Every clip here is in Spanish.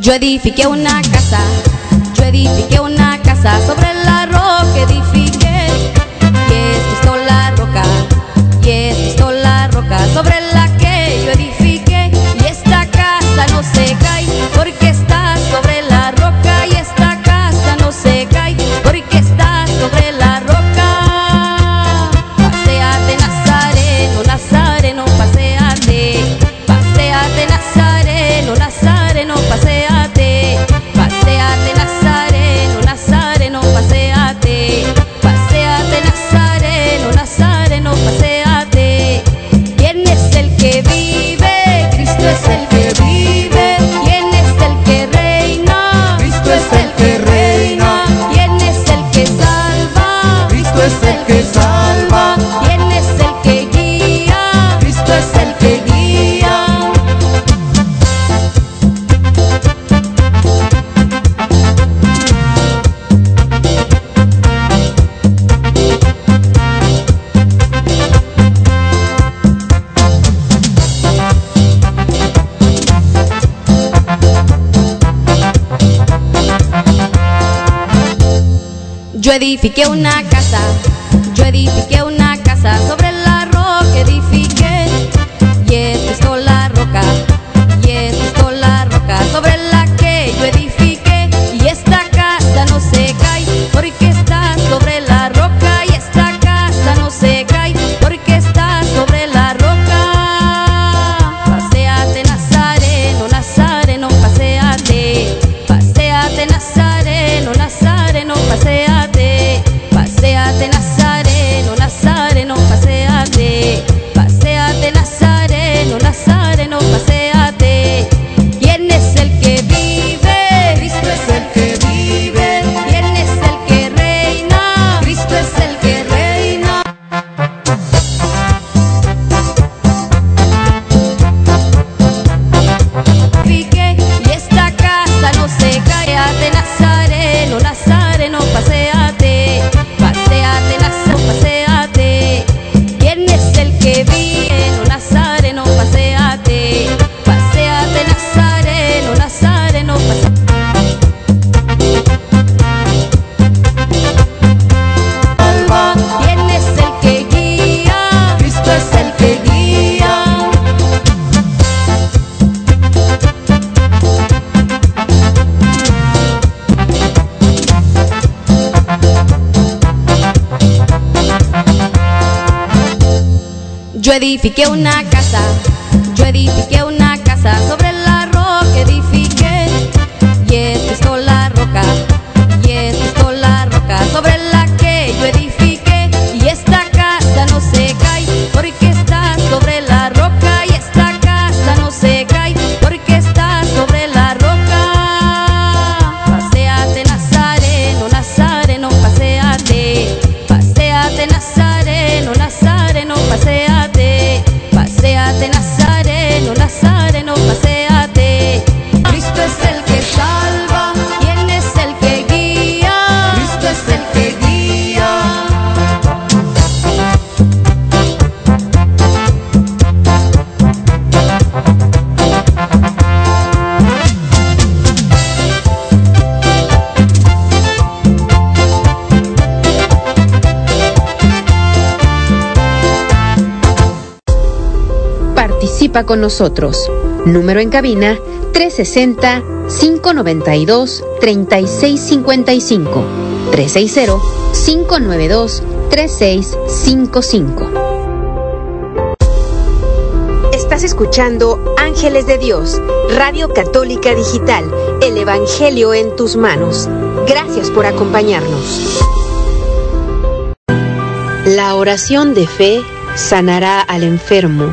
Yo edifiqué una casa, yo edifiqué una casa sobre la fiquei na una casa. con nosotros. Número en cabina 360-592-3655. 360-592-3655. Estás escuchando Ángeles de Dios, Radio Católica Digital, el Evangelio en tus manos. Gracias por acompañarnos. La oración de fe sanará al enfermo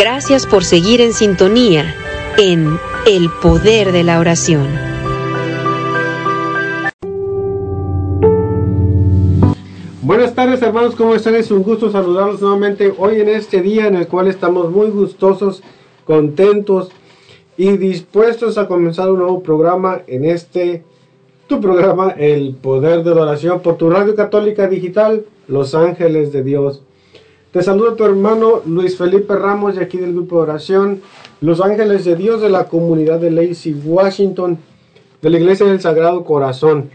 Gracias por seguir en sintonía en El Poder de la Oración. Buenas tardes hermanos, ¿cómo están? Es un gusto saludarlos nuevamente hoy en este día en el cual estamos muy gustosos, contentos y dispuestos a comenzar un nuevo programa en este tu programa El Poder de la Oración por tu radio católica digital Los Ángeles de Dios. Te saluda tu hermano Luis Felipe Ramos de aquí del grupo de oración Los Ángeles de Dios de la comunidad de Lacey, Washington, de la Iglesia del Sagrado Corazón.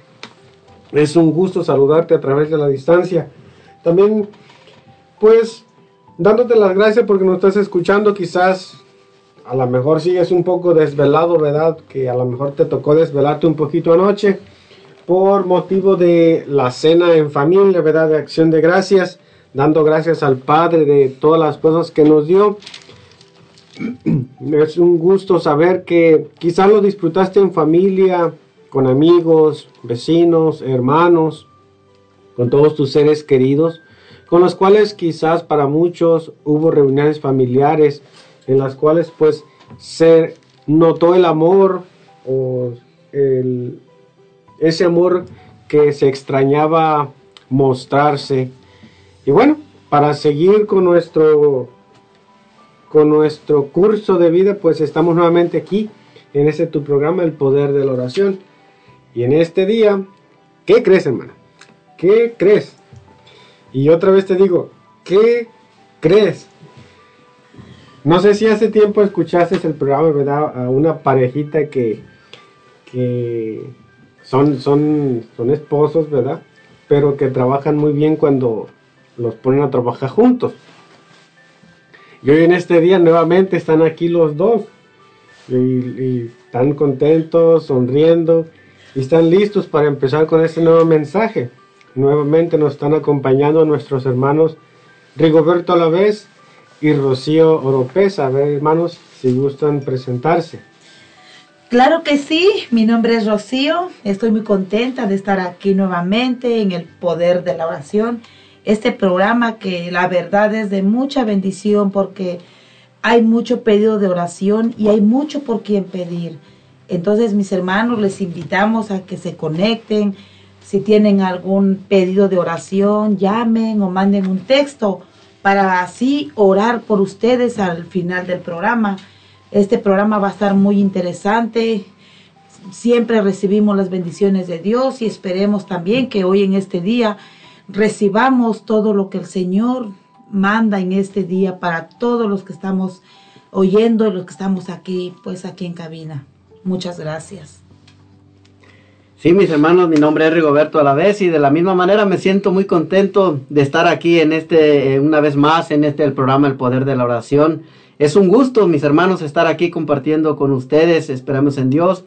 Es un gusto saludarte a través de la distancia. También, pues, dándote las gracias porque nos estás escuchando, quizás a lo mejor sigues un poco desvelado, ¿verdad? Que a lo mejor te tocó desvelarte un poquito anoche por motivo de la cena en familia, ¿verdad? De acción de gracias dando gracias al Padre de todas las cosas que nos dio. Es un gusto saber que quizás lo disfrutaste en familia, con amigos, vecinos, hermanos, con todos tus seres queridos, con los cuales quizás para muchos hubo reuniones familiares en las cuales pues se notó el amor o ese amor que se extrañaba mostrarse y bueno, para seguir con nuestro, con nuestro curso de vida, pues estamos nuevamente aquí en este tu programa, El Poder de la Oración. Y en este día, ¿qué crees, hermana? ¿Qué crees? Y otra vez te digo, ¿qué crees? No sé si hace tiempo escuchaste el programa, ¿verdad? A una parejita que, que son, son, son esposos, ¿verdad? Pero que trabajan muy bien cuando los ponen a trabajar juntos. Y hoy en este día nuevamente están aquí los dos. Y, están contentos, sonriendo y están listos para empezar con este nuevo mensaje. Nuevamente nos están acompañando nuestros hermanos Rigoberto Alavés y Rocío Oropesa. A ver, hermanos, si gustan presentarse. Claro que sí, mi nombre es Rocío, estoy muy contenta de estar aquí nuevamente en el poder de la oración este programa que la verdad es de mucha bendición porque hay mucho pedido de oración y hay mucho por quien pedir. Entonces, mis hermanos, les invitamos a que se conecten. Si tienen algún pedido de oración, llamen o manden un texto para así orar por ustedes al final del programa. Este programa va a estar muy interesante. Siempre recibimos las bendiciones de Dios y esperemos también que hoy en este día recibamos todo lo que el Señor manda en este día para todos los que estamos oyendo y los que estamos aquí, pues aquí en cabina. Muchas gracias. Sí, mis hermanos, mi nombre es Rigoberto Alavés y de la misma manera me siento muy contento de estar aquí en este, eh, una vez más, en este el programa El Poder de la Oración. Es un gusto, mis hermanos, estar aquí compartiendo con ustedes. Esperamos en Dios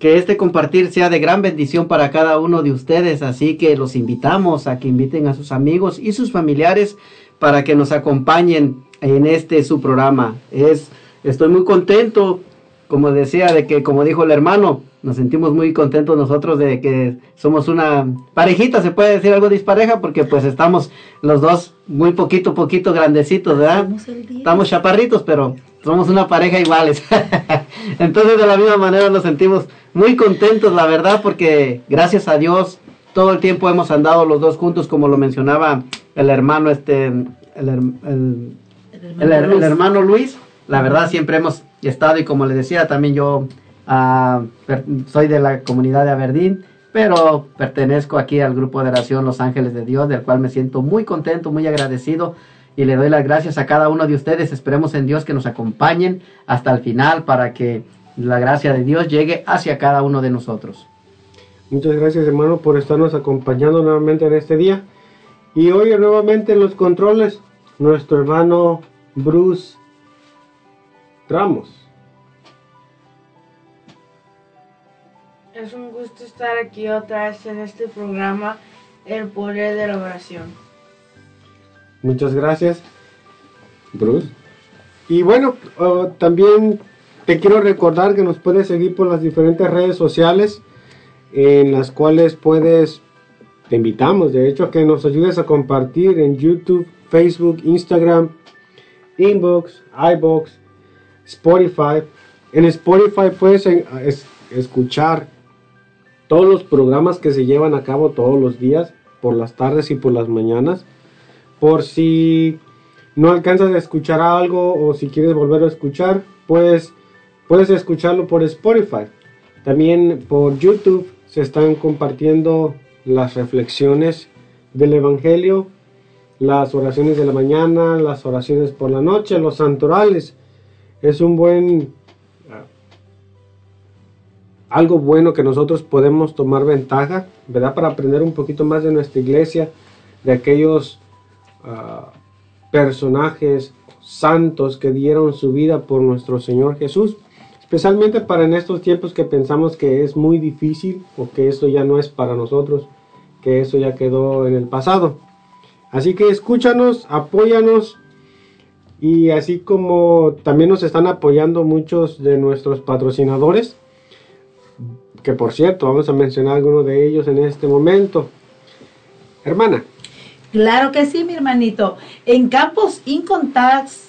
que este compartir sea de gran bendición para cada uno de ustedes, así que los invitamos a que inviten a sus amigos y sus familiares para que nos acompañen en este su programa. Es estoy muy contento, como decía de que como dijo el hermano, nos sentimos muy contentos nosotros de que somos una parejita, se puede decir algo dispareja, porque pues estamos los dos muy poquito, poquito grandecitos, ¿verdad? Estamos chaparritos, pero somos una pareja iguales. Entonces de la misma manera nos sentimos muy contentos, la verdad, porque gracias a Dios todo el tiempo hemos andado los dos juntos, como lo mencionaba el hermano, este, el, el hermano Luis. La verdad siempre hemos estado y como le decía también yo soy de la comunidad de Aberdeen, pero pertenezco aquí al grupo de oración Los Ángeles de Dios, del cual me siento muy contento, muy agradecido y le doy las gracias a cada uno de ustedes. Esperemos en Dios que nos acompañen hasta el final para que la gracia de Dios llegue hacia cada uno de nosotros. Muchas gracias hermano por estarnos acompañando nuevamente en este día. Y hoy nuevamente en los controles, nuestro hermano Bruce Ramos. Es un gusto estar aquí otra vez en este programa, El Poder de la Oración. Muchas gracias, Bruce. Y bueno, oh, también te quiero recordar que nos puedes seguir por las diferentes redes sociales en las cuales puedes, te invitamos de hecho a que nos ayudes a compartir en YouTube, Facebook, Instagram, Inbox, iBox, Spotify En Spotify puedes eh, es- escuchar todos los programas que se llevan a cabo todos los días, por las tardes y por las mañanas. Por si no alcanzas a escuchar algo o si quieres volver a escuchar, pues puedes escucharlo por Spotify. También por YouTube se están compartiendo las reflexiones del Evangelio, las oraciones de la mañana, las oraciones por la noche, los santorales. Es un buen algo bueno que nosotros podemos tomar ventaja, ¿verdad? Para aprender un poquito más de nuestra iglesia, de aquellos personajes santos que dieron su vida por nuestro Señor Jesús. Especialmente para en estos tiempos que pensamos que es muy difícil o que eso ya no es para nosotros, que eso ya quedó en el pasado. Así que escúchanos, apóyanos y así como también nos están apoyando muchos de nuestros patrocinadores, que por cierto vamos a mencionar algunos de ellos en este momento. Hermana, Claro que sí, mi hermanito. En Campos Incontax,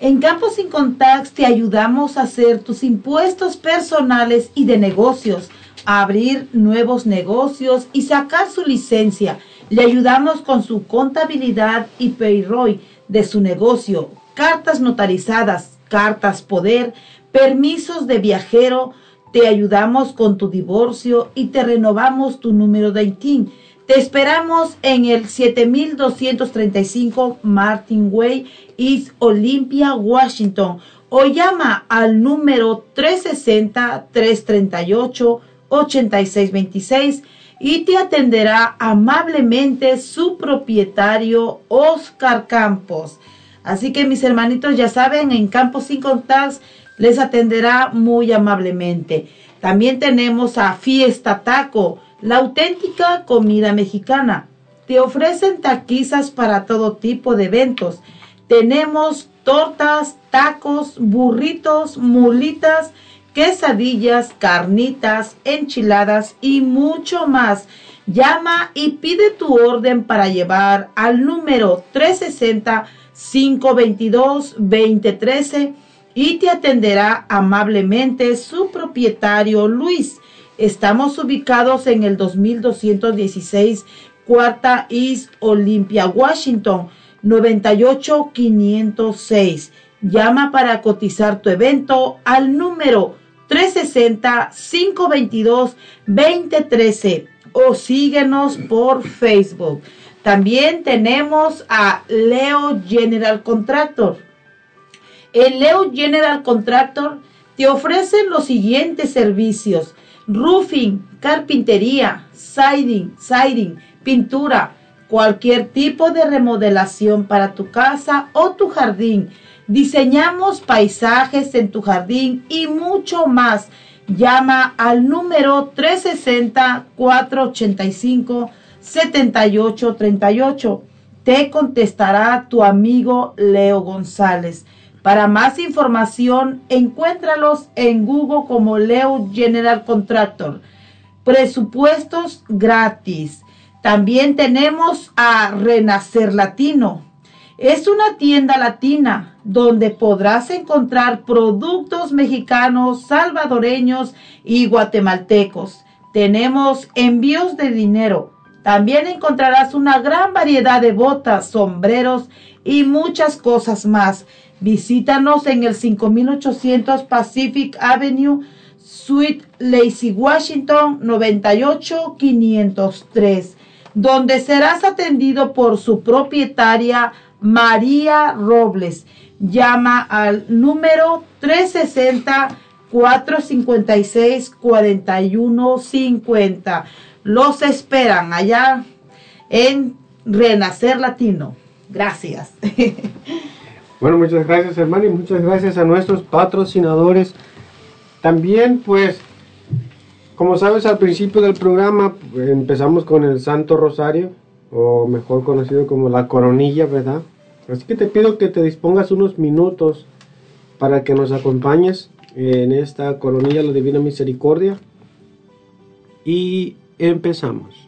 en Campos Incontax te ayudamos a hacer tus impuestos personales y de negocios, a abrir nuevos negocios y sacar su licencia. Le ayudamos con su contabilidad y payroll de su negocio, cartas notarizadas, cartas poder, permisos de viajero. Te ayudamos con tu divorcio y te renovamos tu número de ITIN. Te esperamos en el 7235 Martin Way, East Olympia, Washington. O llama al número 360-338-8626 y te atenderá amablemente su propietario Oscar Campos. Así que mis hermanitos ya saben, en Campos Sin Contacts les atenderá muy amablemente. También tenemos a Fiesta Taco, la auténtica comida mexicana. Te ofrecen taquizas para todo tipo de eventos. Tenemos tortas, tacos, burritos, mulitas, quesadillas, carnitas, enchiladas y mucho más. Llama y pide tu orden para llevar al número 360-522-2013 y te atenderá amablemente su propietario Luis. Estamos ubicados en el 2216 Cuarta East Olympia, Washington, 98506. Llama para cotizar tu evento al número 360-522-2013 o síguenos por Facebook. También tenemos a Leo General Contractor. El Leo General Contractor te ofrece los siguientes servicios: roofing, carpintería, siding, siding, pintura, cualquier tipo de remodelación para tu casa o tu jardín. Diseñamos paisajes en tu jardín y mucho más. Llama al número 360-485-7838. Te contestará tu amigo Leo González. Para más información, encuéntralos en Google como Leo General Contractor. Presupuestos gratis. También tenemos a Renacer Latino. Es una tienda latina donde podrás encontrar productos mexicanos, salvadoreños y guatemaltecos. Tenemos envíos de dinero. También encontrarás una gran variedad de botas, sombreros y muchas cosas más. Visítanos en el 5800 Pacific Avenue, Suite Lacey, Washington 98503, donde serás atendido por su propietaria María Robles. Llama al número 360 456 4150. Los esperan allá en Renacer Latino. Gracias. Bueno, muchas gracias hermano y muchas gracias a nuestros patrocinadores. También pues, como sabes al principio del programa pues, empezamos con el Santo Rosario, o mejor conocido como la coronilla, ¿verdad? Así que te pido que te dispongas unos minutos para que nos acompañes en esta coronilla la Divina Misericordia. Y empezamos.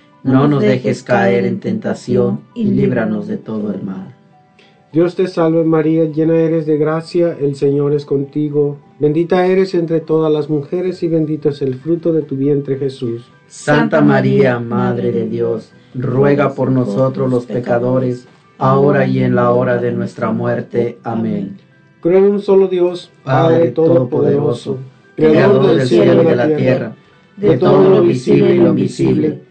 No nos dejes caer en tentación y líbranos de todo el mal. Dios te salve María, llena eres de gracia, el Señor es contigo, bendita eres entre todas las mujeres y bendito es el fruto de tu vientre Jesús. Santa María, Madre de Dios, ruega por nosotros los pecadores, ahora y en la hora de nuestra muerte. Amén. Creo en un solo Dios, Padre Todopoderoso, Creador del cielo y de la tierra, de todo lo visible y lo invisible.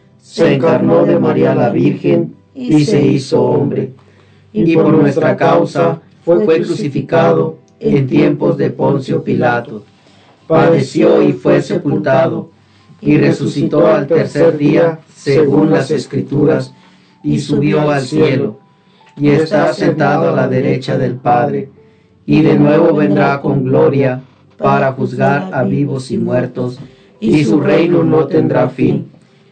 se encarnó de María la Virgen y se hizo hombre y por nuestra causa fue crucificado en tiempos de Poncio Pilato. Padeció y fue sepultado, y resucitó al tercer día, según las Escrituras, y subió al cielo, y está sentado a la derecha del Padre, y de nuevo vendrá con gloria para juzgar a vivos y muertos, y su reino no tendrá fin.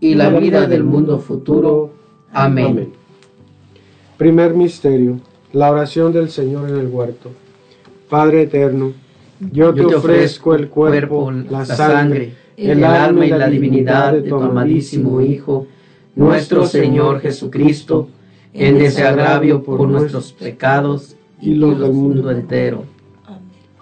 y la vida del mundo futuro. Amén. Primer misterio la oración del Señor en el huerto. Padre eterno, yo te, ofrezco el cuerpo, la sangre, el alma y la divinidad de tu amadísimo Hijo, nuestro Señor Jesucristo, en desagravio por nuestros pecados y los del mundo entero.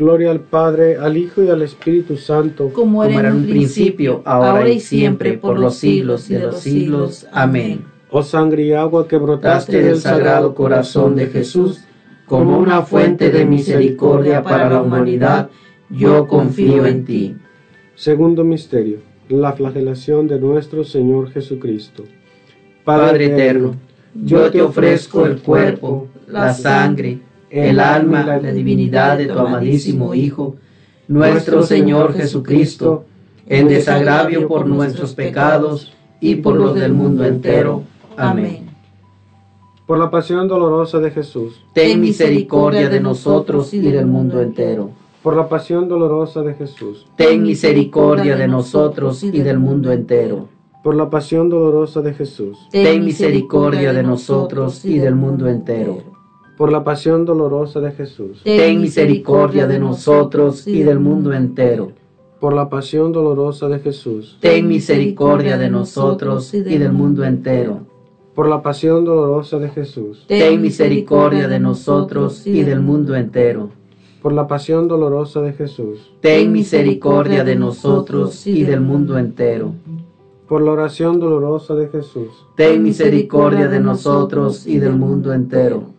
Gloria al Padre, al Hijo y al Espíritu Santo. Como era en un principio, ahora y siempre, por los siglos de los siglos. Amén. Oh sangre y agua que brotaste del sagrado corazón de Jesús como una fuente de misericordia para la humanidad, yo confío en ti. Segundo misterio, la flagelación de nuestro Señor Jesucristo. Padre eterno, yo te ofrezco el cuerpo, la sangre, el alma, la divinidad de tu amadísimo Hijo, nuestro Señor Jesucristo, en desagravio por nuestros pecados y por los del mundo entero. Amén por la pasión dolorosa de Jesús. Ten misericordia de nosotros y del mundo entero. Por la pasión dolorosa de Jesús. Ten misericordia de nosotros y del mundo entero. Por la pasión dolorosa de Jesús. Ten misericordia de nosotros y del mundo entero. Por la pasión dolorosa de Jesús. Ten misericordia de nosotros y del mundo entero. Por la pasión dolorosa de Jesús. Ten misericordia de nosotros y del mundo entero por la pasión dolorosa de Jesús. Ten misericordia de nosotros y del mundo entero. Por la pasión dolorosa de Jesús. Ten misericordia de nosotros y del mundo entero. Por la oración dolorosa de Jesús. Ten misericordia de nosotros y del mundo entero.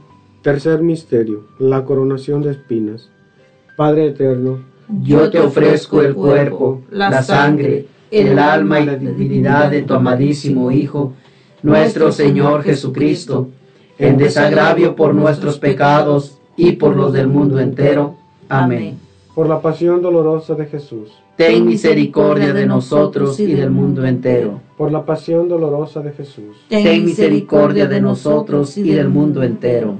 Tercer misterio, la coronación de espinas. Padre eterno, yo te ofrezco el cuerpo, la sangre, el alma y la divinidad de tu amadísimo Hijo, nuestro Señor Jesucristo, en desagravio por nuestros pecados y por los del mundo entero. Amén. Por la pasión dolorosa de Jesús. Ten misericordia de nosotros y del mundo entero. Por la pasión dolorosa de Jesús. Ten misericordia de nosotros y del mundo entero.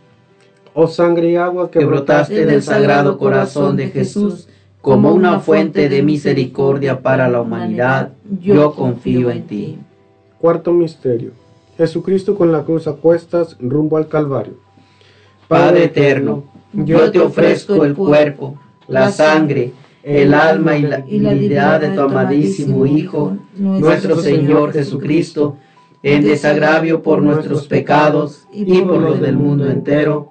Oh sangre y agua que brotaste del sagrado corazón de Jesús, como una fuente de misericordia para la humanidad, yo confío en ti. Cuarto misterio. Jesucristo con la cruz a cuestas rumbo al Calvario. Padre eterno, yo te ofrezco el cuerpo, la sangre, el alma y la divinidad de tu amadísimo Hijo, nuestro Señor Jesucristo, en desagravio por nuestros pecados y por los del mundo entero.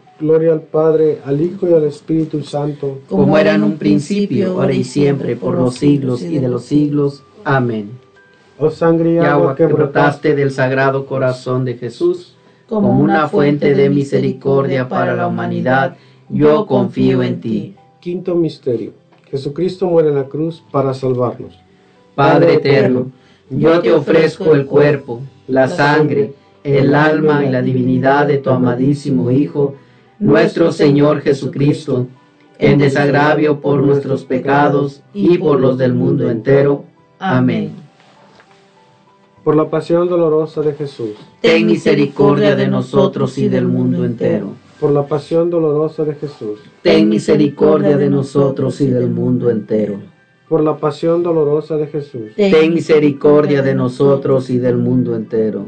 Gloria al Padre, al Hijo y al Espíritu Santo. Como era en un principio, ahora y siempre, por los siglos y de los siglos. Amén. Oh sangre y agua que brotaste del sagrado corazón de Jesús, como una fuente de misericordia para la humanidad, yo confío en ti. Quinto misterio. Jesucristo muere en la cruz para salvarnos. Padre eterno, yo te ofrezco el cuerpo, la sangre, el alma y la divinidad de tu amadísimo Hijo, nuestro Señor Jesucristo, en desagravio por nuestros pecados y por los del mundo entero. Amén. Por la pasión dolorosa de Jesús. Ten misericordia de nosotros y del mundo entero por la pasión dolorosa de Jesús. Ten misericordia de nosotros y del mundo entero. Por la pasión dolorosa de Jesús. Ten misericordia de nosotros y del mundo entero.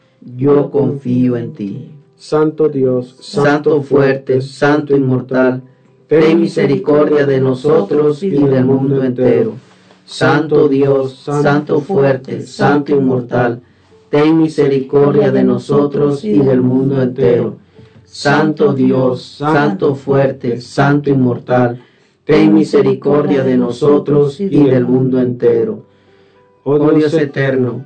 yo confío en ti. Santo Dios, Santo fuerte, Santo inmortal, ten misericordia de nosotros y del mundo entero. Santo Dios, Santo fuerte, Santo inmortal, ten misericordia de nosotros y del mundo entero. Santo Dios, Santo fuerte, Santo inmortal, ten misericordia de nosotros y del mundo entero. Oh Dios eterno,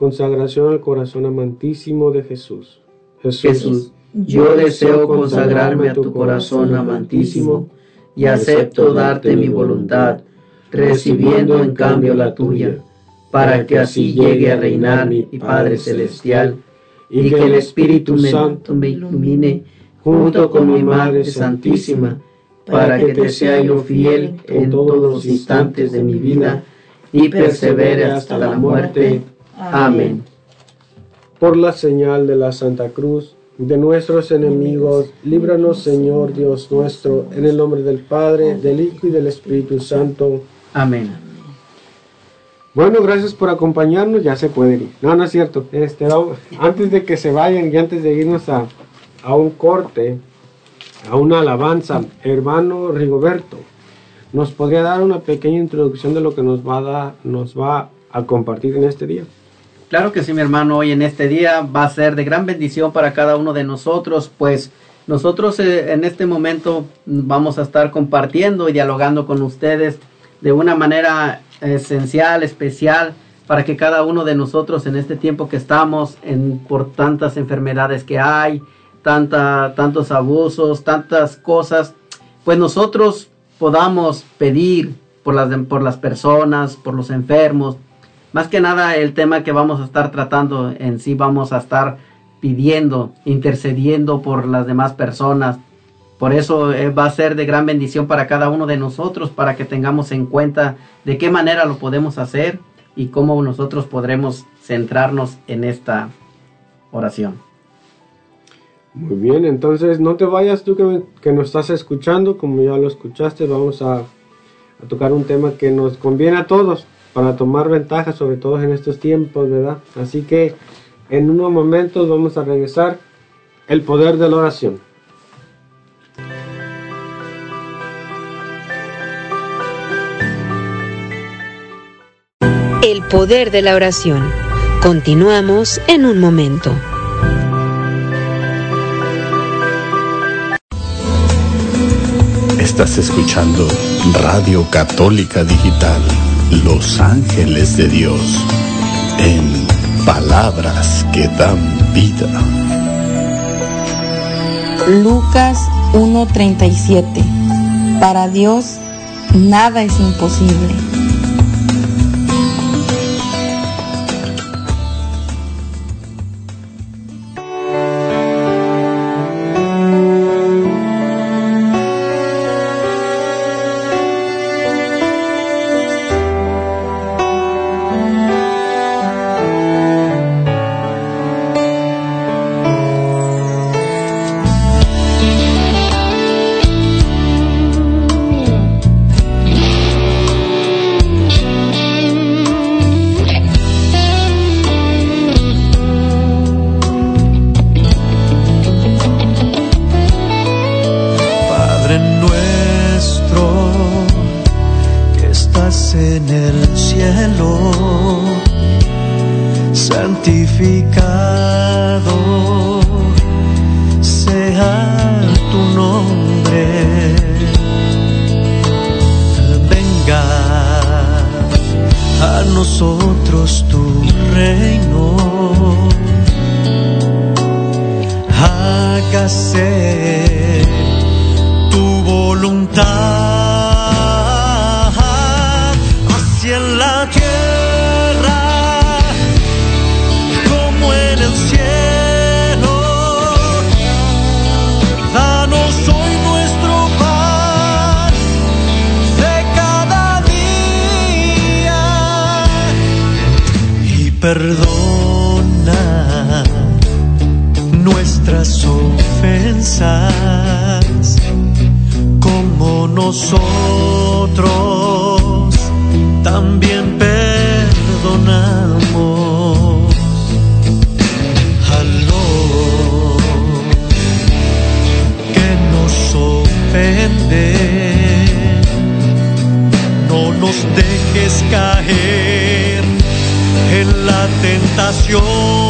Consagración al corazón amantísimo de Jesús. Jesús, yo deseo consagrarme a tu corazón amantísimo y acepto darte mi voluntad, recibiendo en cambio la tuya, para que así llegue a reinar mi Padre Celestial y que el Espíritu Santo me ilumine junto con mi Madre Santísima, para que te sea yo fiel en todos los instantes de mi vida y persevere hasta la muerte. Amén. Por la señal de la Santa Cruz, de nuestros enemigos, líbranos Señor Dios nuestro, en el nombre del Padre, del Hijo y del Espíritu Santo. Amén. Bueno, gracias por acompañarnos, ya se pueden ir. No, no es cierto. Este, antes de que se vayan y antes de irnos a, a un corte, a una alabanza, hermano Rigoberto, ¿nos podría dar una pequeña introducción de lo que nos va a, dar- nos va a compartir en este día? Claro que sí, mi hermano, hoy en este día va a ser de gran bendición para cada uno de nosotros, pues nosotros eh, en este momento vamos a estar compartiendo y dialogando con ustedes de una manera esencial, especial, para que cada uno de nosotros en este tiempo que estamos, en, por tantas enfermedades que hay, tantos abusos, tantas cosas, pues nosotros podamos pedir por las personas, por los enfermos, más que nada el tema que vamos a estar tratando en sí vamos a estar pidiendo, intercediendo por las demás personas. Por eso eh, va a ser de gran bendición para cada uno de nosotros, para que tengamos en cuenta de qué manera lo podemos hacer y cómo nosotros podremos centrarnos en esta oración. Muy bien, entonces no te vayas tú que, que nos estás escuchando, como ya lo escuchaste, vamos a, a tocar un tema que nos conviene a todos para tomar ventaja, sobre todo en estos tiempos, ¿verdad? Así que en unos momentos vamos a regresar el poder de la oración. El poder de la oración. Continuamos en un momento. Estás escuchando Radio Católica Digital, Los Ángeles de Dios, en palabras que dan vida. Lucas 1:37 Para Dios nada es imposible. Caer en la tentación.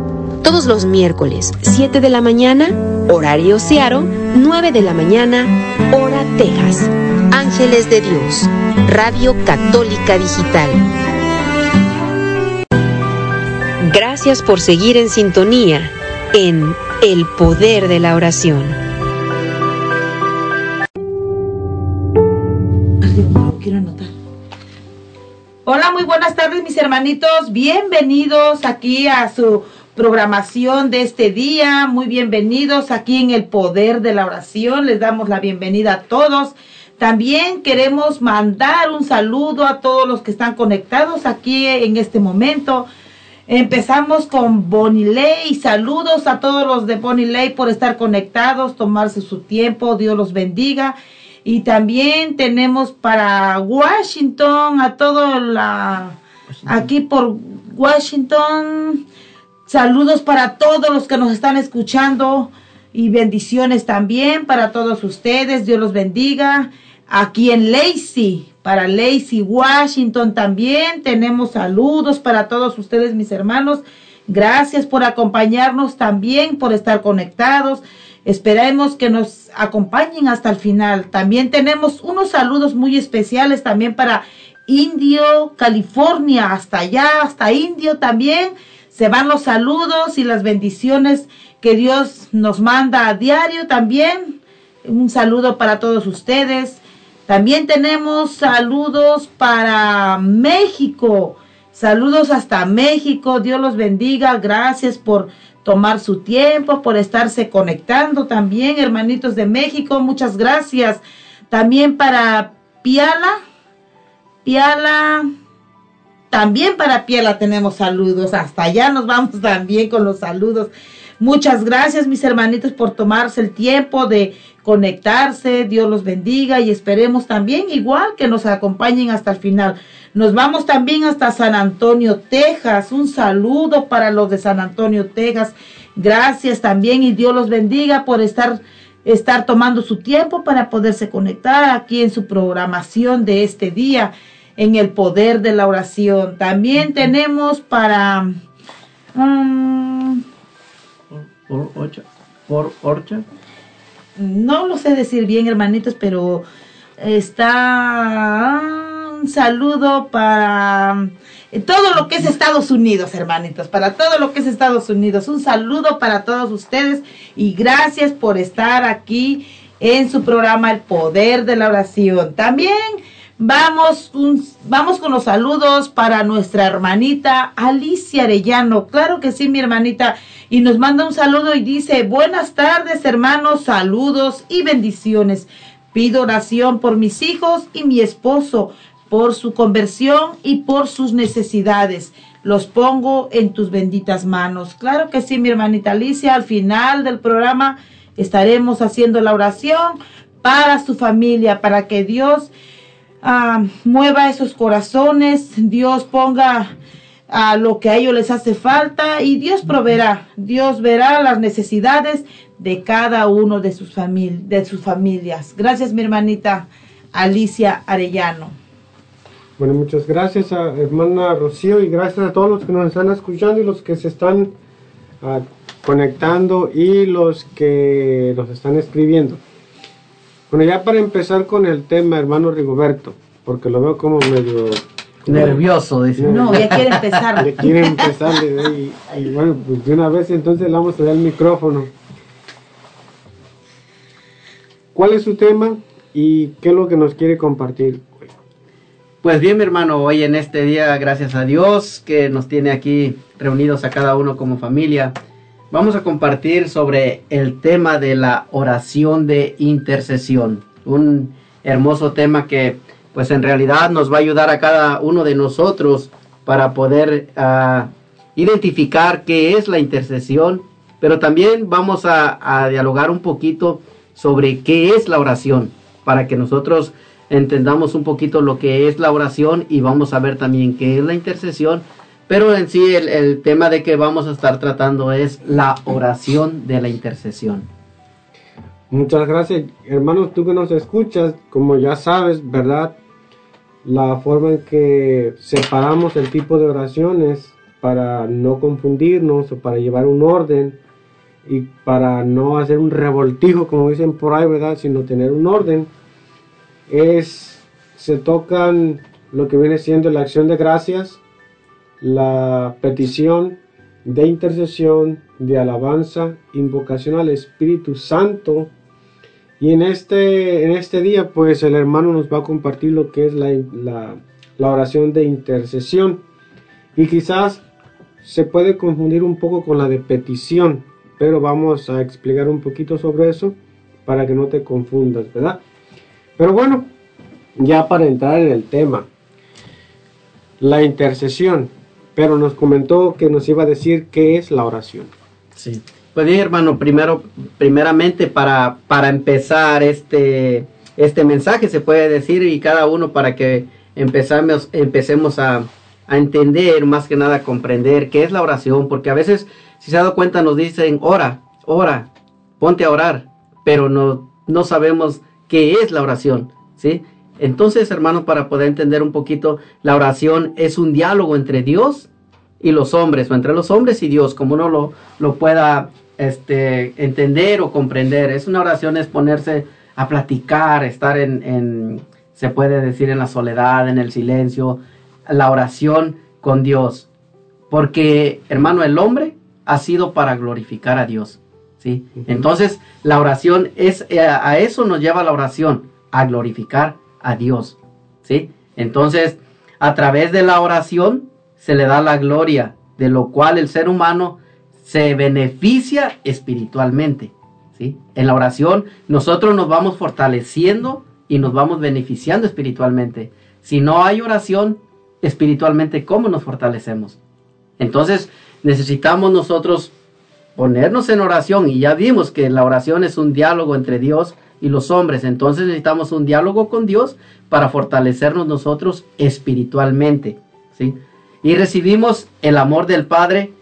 Todos los miércoles, 7 de la mañana, horario Searo, 9 de la mañana, hora Texas. Ángeles de Dios, Radio Católica Digital. Gracias por seguir en sintonía en El Poder de la Oración. Hola, muy buenas tardes mis hermanitos. Bienvenidos aquí a su programación de este día. Muy bienvenidos aquí en el poder de la oración. Les damos la bienvenida a todos. También queremos mandar un saludo a todos los que están conectados aquí en este momento. Empezamos con Bonnie Lay. Saludos a todos los de Bonnie Lay por estar conectados, tomarse su tiempo. Dios los bendiga. Y también tenemos para Washington, a todo la, aquí por Washington. Saludos para todos los que nos están escuchando y bendiciones también para todos ustedes. Dios los bendiga. Aquí en Lacey, para Lacey, Washington también tenemos saludos para todos ustedes, mis hermanos. Gracias por acompañarnos también, por estar conectados. Esperemos que nos acompañen hasta el final. También tenemos unos saludos muy especiales también para Indio, California, hasta allá, hasta Indio también. Se van los saludos y las bendiciones que Dios nos manda a diario también. Un saludo para todos ustedes. También tenemos saludos para México. Saludos hasta México. Dios los bendiga. Gracias por tomar su tiempo, por estarse conectando también, hermanitos de México. Muchas gracias. También para Piala. Piala. También para Piala tenemos saludos. Hasta allá nos vamos también con los saludos. Muchas gracias mis hermanitos por tomarse el tiempo de conectarse. Dios los bendiga y esperemos también igual que nos acompañen hasta el final. Nos vamos también hasta San Antonio, Texas. Un saludo para los de San Antonio, Texas. Gracias también y Dios los bendiga por estar estar tomando su tiempo para poderse conectar aquí en su programación de este día en el poder de la oración. También tenemos para um, por por orcha. no lo sé decir bien, hermanitos, pero está un saludo para todo lo que es Estados Unidos, hermanitos, para todo lo que es Estados Unidos. Un saludo para todos ustedes y gracias por estar aquí en su programa El Poder de la Oración. También vamos, vamos con los saludos para nuestra hermanita Alicia Arellano. Claro que sí, mi hermanita. Y nos manda un saludo y dice, buenas tardes hermanos, saludos y bendiciones. Pido oración por mis hijos y mi esposo, por su conversión y por sus necesidades. Los pongo en tus benditas manos. Claro que sí, mi hermanita Alicia. Al final del programa estaremos haciendo la oración para su familia, para que Dios ah, mueva esos corazones, Dios ponga a lo que a ellos les hace falta y Dios proveerá, Dios verá las necesidades de cada uno de sus, familias. Gracias mi hermanita Alicia Arellano. Bueno, muchas gracias a hermana Rocío y gracias a todos los que nos están escuchando y los que se están ah, conectando y los que nos están escribiendo. Bueno, ya para empezar con el tema, hermano Rigoberto, porque lo veo como medio... Nervioso, dice. No, ya quiere empezar. Le quiere empezar y, y bueno, pues de una vez entonces le vamos a dar el micrófono. ¿Cuál es su tema y qué es lo que nos quiere compartir? Pues bien, mi hermano, hoy en este día, gracias a Dios que nos tiene aquí reunidos a cada uno como familia, vamos a compartir sobre el tema de la oración de intercesión. Un hermoso tema que pues en realidad nos va a ayudar a cada uno de nosotros para poder ah, identificar qué es la intercesión, pero también vamos a, a dialogar un poquito sobre qué es la oración, para que nosotros entendamos un poquito lo que es la oración y vamos a ver también qué es la intercesión. Pero en sí el, el tema de que vamos a estar tratando es la oración de la intercesión. Muchas gracias, hermanos, tú que nos escuchas, como ya sabes, ¿verdad? La forma en que separamos el tipo de oraciones para no confundirnos o para llevar un orden y para no hacer un revoltijo, como dicen por ahí, ¿verdad? Sino tener un orden, es, se tocan lo que viene siendo la acción de gracias, la petición de intercesión, de alabanza, invocación al Espíritu Santo. Y en este, en este día, pues el hermano nos va a compartir lo que es la, la, la oración de intercesión. Y quizás se puede confundir un poco con la de petición, pero vamos a explicar un poquito sobre eso para que no te confundas, ¿verdad? Pero bueno, ya para entrar en el tema, la intercesión, pero nos comentó que nos iba a decir qué es la oración. Sí. Pues bien, hermano, primero, primeramente para, para empezar este, este mensaje, se puede decir, y cada uno para que empezamos, empecemos a, a entender, más que nada a comprender qué es la oración, porque a veces, si se ha dado cuenta, nos dicen, ora, ora, ponte a orar, pero no, no sabemos qué es la oración, ¿sí? Entonces, hermano, para poder entender un poquito, la oración es un diálogo entre Dios y los hombres, o entre los hombres y Dios, como uno lo, lo pueda este, entender o comprender. Es una oración, es ponerse a platicar, estar en, en, se puede decir, en la soledad, en el silencio, la oración con Dios. Porque, hermano, el hombre ha sido para glorificar a Dios. ¿sí? Uh -huh. Entonces, la oración es, a eso nos lleva la oración, a glorificar a Dios. ¿sí? Entonces, a través de la oración se le da la gloria, de lo cual el ser humano se beneficia espiritualmente. ¿sí? En la oración nosotros nos vamos fortaleciendo y nos vamos beneficiando espiritualmente. Si no hay oración, espiritualmente, ¿cómo nos fortalecemos? Entonces necesitamos nosotros ponernos en oración y ya vimos que la oración es un diálogo entre Dios y los hombres, entonces necesitamos un diálogo con Dios para fortalecernos nosotros espiritualmente, ¿sí? Y recibimos el amor del Padre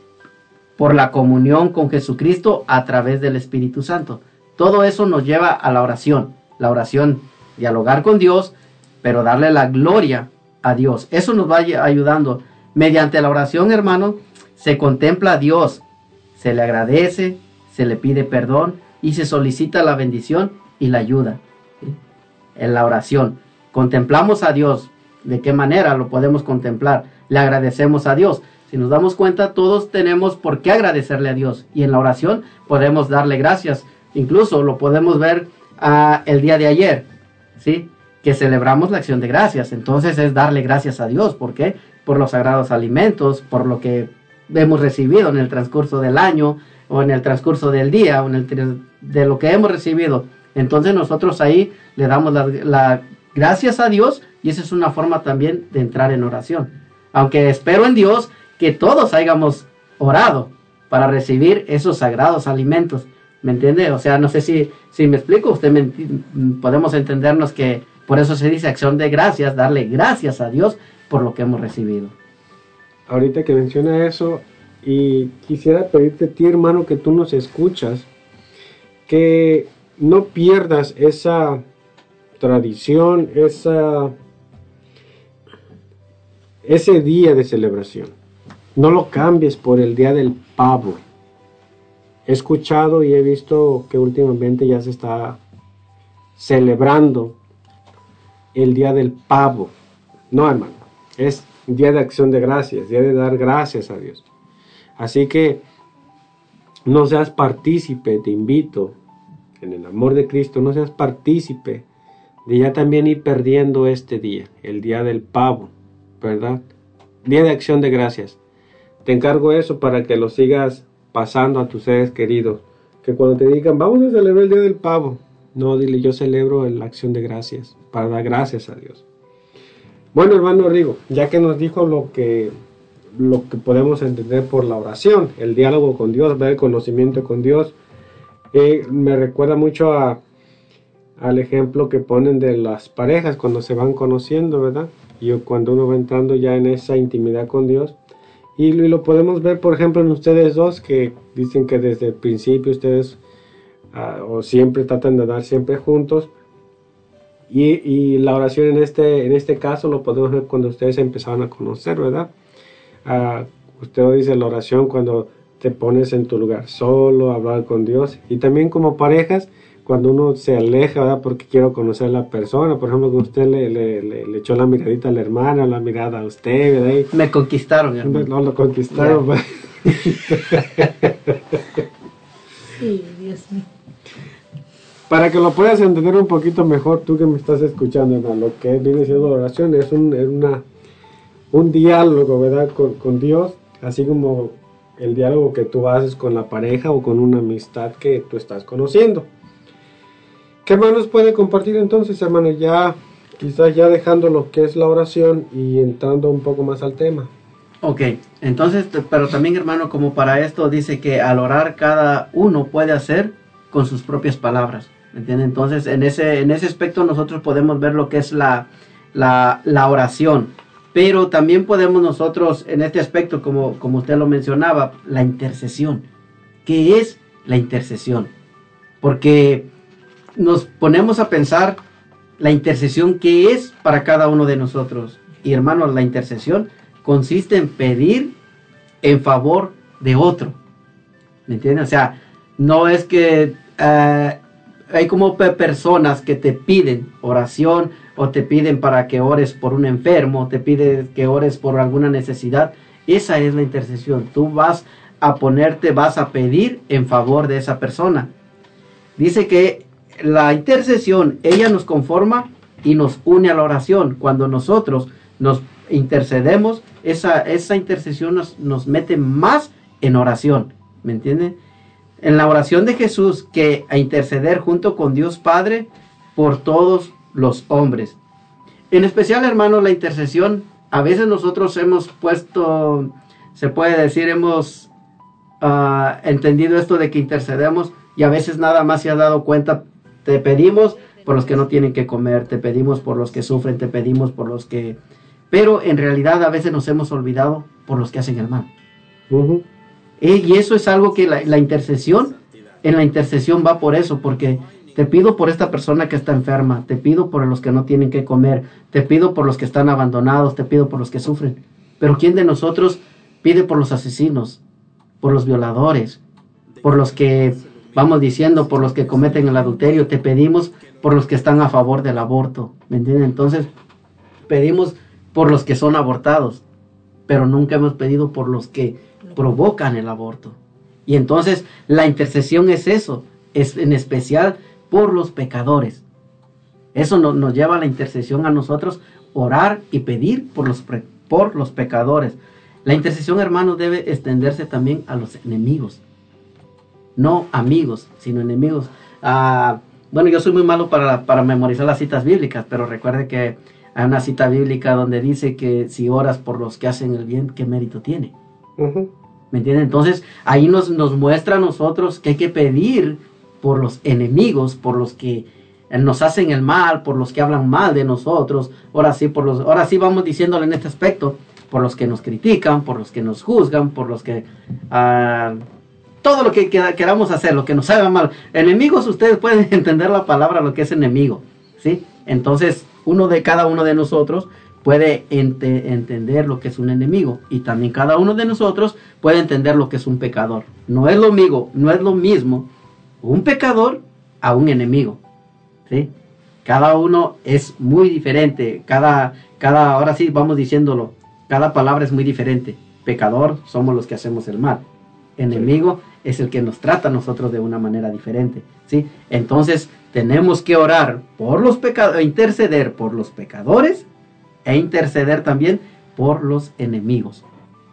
por la comunión con Jesucristo a través del Espíritu Santo. Todo eso nos lleva a la oración. La oración, dialogar con Dios, pero darle la gloria a Dios. Eso nos va ayudando. Mediante la oración, hermano, se contempla a Dios, se le agradece, se le pide perdón y se solicita la bendición y la ayuda. En la oración. Contemplamos a Dios. ¿De qué manera lo podemos contemplar? Le agradecemos a Dios. Si nos damos cuenta, todos tenemos por qué agradecerle a Dios. Y en la oración podemos darle gracias. Incluso lo podemos ver ah, el día de ayer, ¿sí? Que celebramos la acción de gracias. Entonces es darle gracias a Dios. ¿Por qué? Por los sagrados alimentos, por lo que hemos recibido en el transcurso del año o en el transcurso del día o en el de lo que hemos recibido. Entonces nosotros ahí le damos las gracias a Dios y esa es una forma también de entrar en oración. Aunque espero en Dios que todos hayamos orado para recibir esos sagrados alimentos. ¿Me entiende? O sea, no sé si, si me explico, usted podemos entendernos que por eso se dice acción de gracias, darle gracias a Dios por lo que hemos recibido. Ahorita que menciona eso, y quisiera pedirte a ti, hermano, que tú nos escuchas, que no pierdas esa tradición, esa, ese día de celebración. No lo cambies por el día del pavo. He escuchado y he visto que últimamente ya se está celebrando el día del pavo. No, hermano, es día de acción de gracias, día de dar gracias a Dios. Así que no seas partícipe, te invito, en el amor de Cristo, no seas partícipe de ya también ir perdiendo este día, el día del pavo, ¿verdad? Día de acción de gracias. Te encargo eso para que lo sigas pasando a tus seres queridos. Que cuando te digan, vamos a celebrar el día del pavo, no, dile, yo celebro la acción de gracias, para dar gracias a Dios. Bueno, hermano Rigo, ya que nos dijo lo que, lo que podemos entender por la oración, el diálogo con Dios, ver el conocimiento con Dios, eh, me recuerda mucho a, al ejemplo que ponen de las parejas cuando se van conociendo, ¿verdad? Y cuando uno va entrando ya en esa intimidad con Dios. Y, lo podemos ver, por ejemplo, en ustedes dos, que dicen que desde el principio ustedes ah, o siempre tratan de dar siempre juntos. Y, y, la oración en este, en este caso lo podemos ver cuando ustedes empezaron a conocer, ¿verdad? Uh, usted dice la oración cuando te pones en tu lugar solo, hablar con Dios. Y también como parejas, cuando uno se aleja, ¿verdad? Porque quiero conocer a la persona. Por ejemplo, que usted le, le, le, echó la miradita a la hermana, la mirada a usted, ¿verdad? Me conquistaron, hermano. No, lo conquistaron. pues. sí, Dios mío. Para que lo puedas entender un poquito mejor, tú que me estás escuchando, hermano, lo que viene siendo oración es un, es una, un diálogo, ¿verdad? Con, con Dios, así como el diálogo que tú haces con la pareja o con una amistad que tú estás conociendo. ¿Qué más nos puede compartir entonces, hermano? Ya quizás ya dejando lo que es la oración y entrando un poco más al tema. Ok, entonces, pero también hermano, como para esto dice que al orar cada uno puede hacer con sus propias palabras, ¿me entiende? Entonces, en ese, en ese aspecto nosotros podemos ver lo que es la, la, la oración. Pero también podemos nosotros, en este aspecto, como, como usted lo mencionaba, la intercesión. ¿Qué es la intercesión? Porque nos ponemos a pensar la intercesión que es para cada uno de nosotros. Y hermanos, la intercesión consiste en pedir en favor de otro. ¿Me entienden? O sea, no es que eh, hay como personas que te piden oración o te piden para que ores por un enfermo, te piden que ores por alguna necesidad. Esa es la intercesión. Tú vas a ponerte, vas a pedir en favor de esa persona. Dice que la intercesión, ella nos conforma y nos une a la oración. Cuando nosotros nos intercedemos, esa, esa intercesión nos, nos mete más en oración. ¿Me entiende? En la oración de Jesús, que a interceder junto con Dios Padre por todos los hombres. En especial, hermanos, la intercesión, a veces nosotros hemos puesto, se puede decir, hemos ah, entendido esto de que intercedemos y a veces nada más se ha dado cuenta, te pedimos por los que no tienen que comer, te pedimos por los que sufren, te pedimos por los que... Pero en realidad a veces nos hemos olvidado por los que hacen el mal. Eh, y eso es algo que la, la intercesión, en la intercesión va por eso, porque te pido por esta persona que está enferma, te pido por los que no tienen que comer, te pido por los que están abandonados, te pido por los que sufren. Pero ¿quién de nosotros pide por los asesinos, por los violadores, por los que, vamos diciendo, por los que cometen el adulterio? Te pedimos por los que están a favor del aborto, ¿me entienden? Entonces, pedimos por los que son abortados, pero nunca hemos pedido por los que provocan el aborto. Y entonces la intercesión es eso, es en especial por los pecadores. Eso nos lleva a la intercesión a nosotros, orar y pedir por los, por los pecadores. La intercesión, hermanos, debe extenderse también a los enemigos. No amigos, sino enemigos. Ah, bueno, yo soy muy malo para, para memorizar las citas bíblicas, pero recuerde que hay una cita bíblica donde dice que si oras por los que hacen el bien, ¿qué mérito tiene? ¿Me entienden? Entonces, ahí nos, nos muestra a nosotros que hay que pedir por los enemigos, por los que nos hacen el mal, por los que hablan mal de nosotros. Ahora sí, por los, ahora sí vamos diciéndole en este aspecto, por los que nos critican, por los que nos juzgan, por los que ah, todo lo que queramos hacer, lo que nos haga mal. Enemigos, ustedes pueden entender la palabra, lo que es enemigo, ¿sí? Entonces, uno de cada uno de nosotros puede entender lo que es un enemigo y también cada uno de nosotros puede entender lo que es un pecador. No es lo mismo, no es lo mismo un pecador a un enemigo. ¿sí? Cada uno es muy diferente. Cada, cada, ahora sí vamos diciéndolo, cada palabra es muy diferente. Pecador somos los que hacemos el mal. Enemigo es el que nos trata a nosotros de una manera diferente. ¿sí? Entonces tenemos que orar por los pecadores, interceder por los pecadores e interceder también por los enemigos.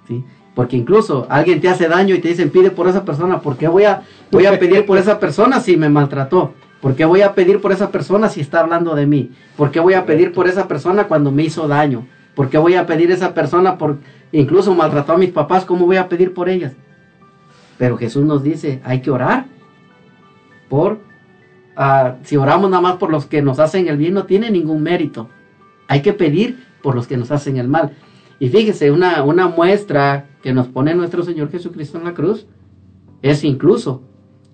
¿sí? Porque incluso alguien te hace daño y te dicen pide por esa persona, ¿por qué voy a, voy a pedir por esa persona si me maltrató? ¿Por qué voy a pedir por esa persona si está hablando de mí? ¿Por qué voy a pedir por esa persona cuando me hizo daño? ¿Por qué voy a pedir esa persona por incluso maltrató a mis papás? ¿Cómo voy a pedir por ellas? Pero Jesús nos dice, hay que orar por uh, si oramos nada más por los que nos hacen el bien no tiene ningún mérito. Hay que pedir por los que nos hacen el mal. Y fíjese, una, una muestra que nos pone nuestro Señor Jesucristo en la cruz es incluso,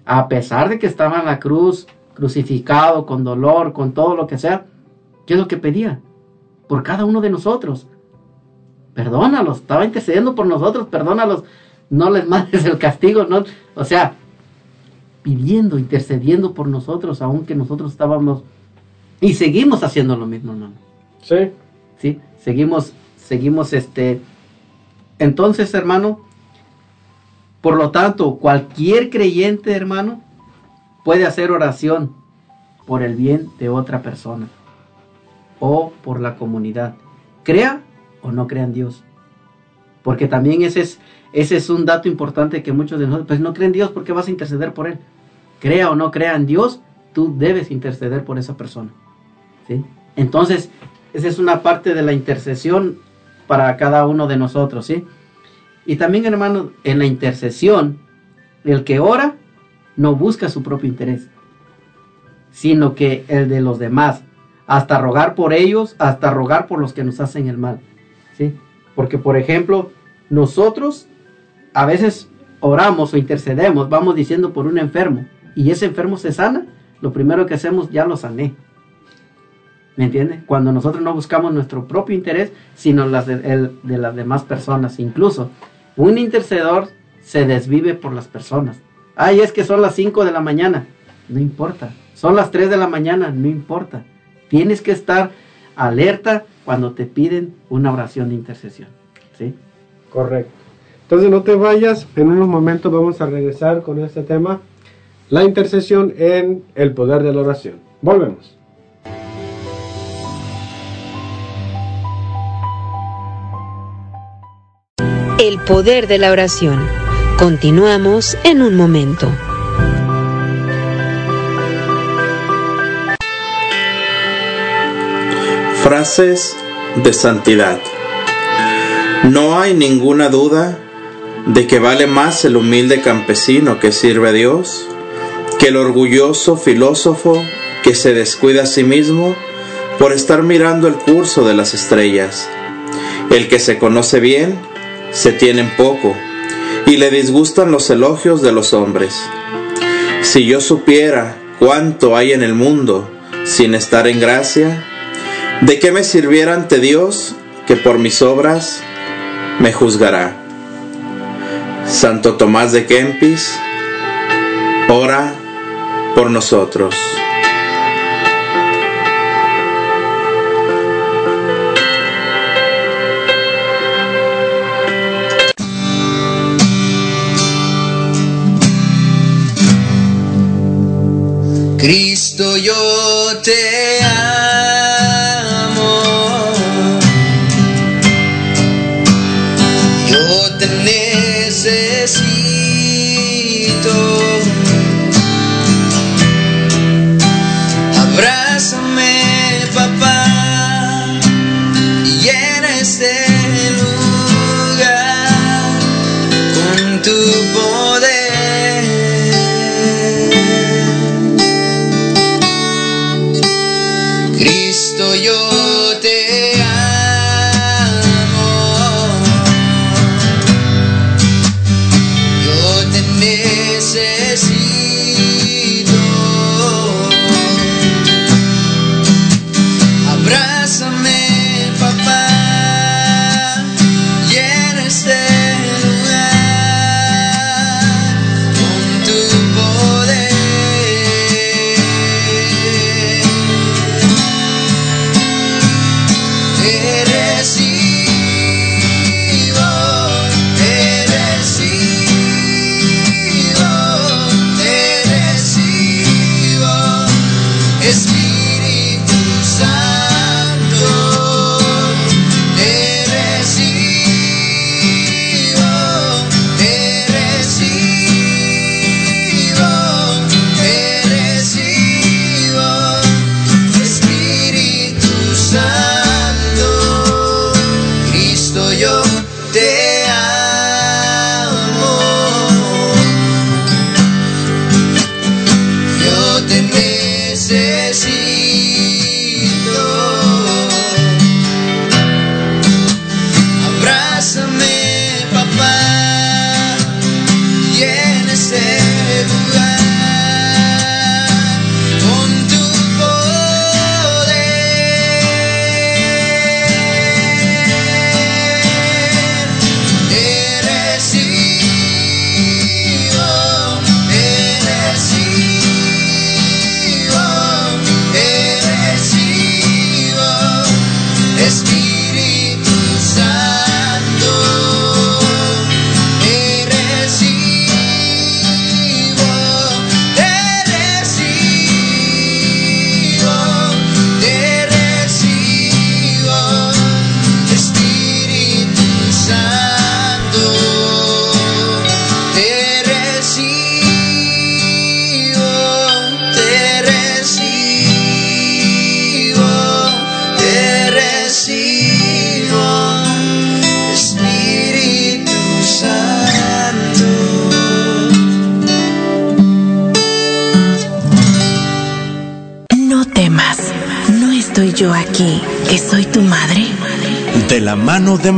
a pesar de que estaba en la cruz, crucificado, con dolor, con todo lo que sea, ¿qué es lo que pedía? Por cada uno de nosotros. Perdónalos, estaba intercediendo por nosotros, perdónalos, no les mandes el castigo, no, o sea, pidiendo, intercediendo por nosotros, aunque nosotros estábamos y seguimos haciendo lo mismo, ¿no? Sí. Sí, seguimos seguimos este. Entonces, hermano, por lo tanto, cualquier creyente, hermano, puede hacer oración por el bien de otra persona o por la comunidad. Crea o no crea en Dios. Porque también ese es, ese es un dato importante que muchos de nosotros, pues no creen en Dios, ¿por qué vas a interceder por él? Crea o no crea en Dios, tú debes interceder por esa persona. ¿sí? Entonces, esa es una parte de la intercesión para cada uno de nosotros, ¿sí? Y también, hermanos, en la intercesión, el que ora no busca su propio interés, sino que el de los demás, hasta rogar por ellos, hasta rogar por los que nos hacen el mal, ¿sí? Porque, por ejemplo, nosotros a veces oramos o intercedemos, vamos diciendo por un enfermo, y ese enfermo se sana, lo primero que hacemos ya lo sané. ¿Me entiende? Cuando nosotros no buscamos nuestro propio interés, sino las de, las demás personas. Incluso un intercedor se desvive por las personas. Ay, es que son las 5 de la mañana. No importa. Son las 3 de la mañana. No importa. Tienes que estar alerta cuando te piden una oración de intercesión. ¿Sí? Correcto. Entonces no te vayas. En unos momentos vamos a regresar con este tema. La intercesión en el poder de la oración. Volvemos. El poder de la oración. Continuamos en un momento. Frases de santidad. No hay ninguna duda de que vale más el humilde campesino que sirve a Dios que el orgulloso filósofo que se descuida a sí mismo por estar mirando el curso de las estrellas. El que se conoce bien, se tiene en poco, y le disgustan los elogios de los hombres. Si yo supiera cuánto hay en el mundo sin estar en gracia, ¿de qué me sirviera ante Dios que por mis obras me juzgará? Santo Tomás de Kempis, ora por nosotros. Cristo, yo te Abrázame,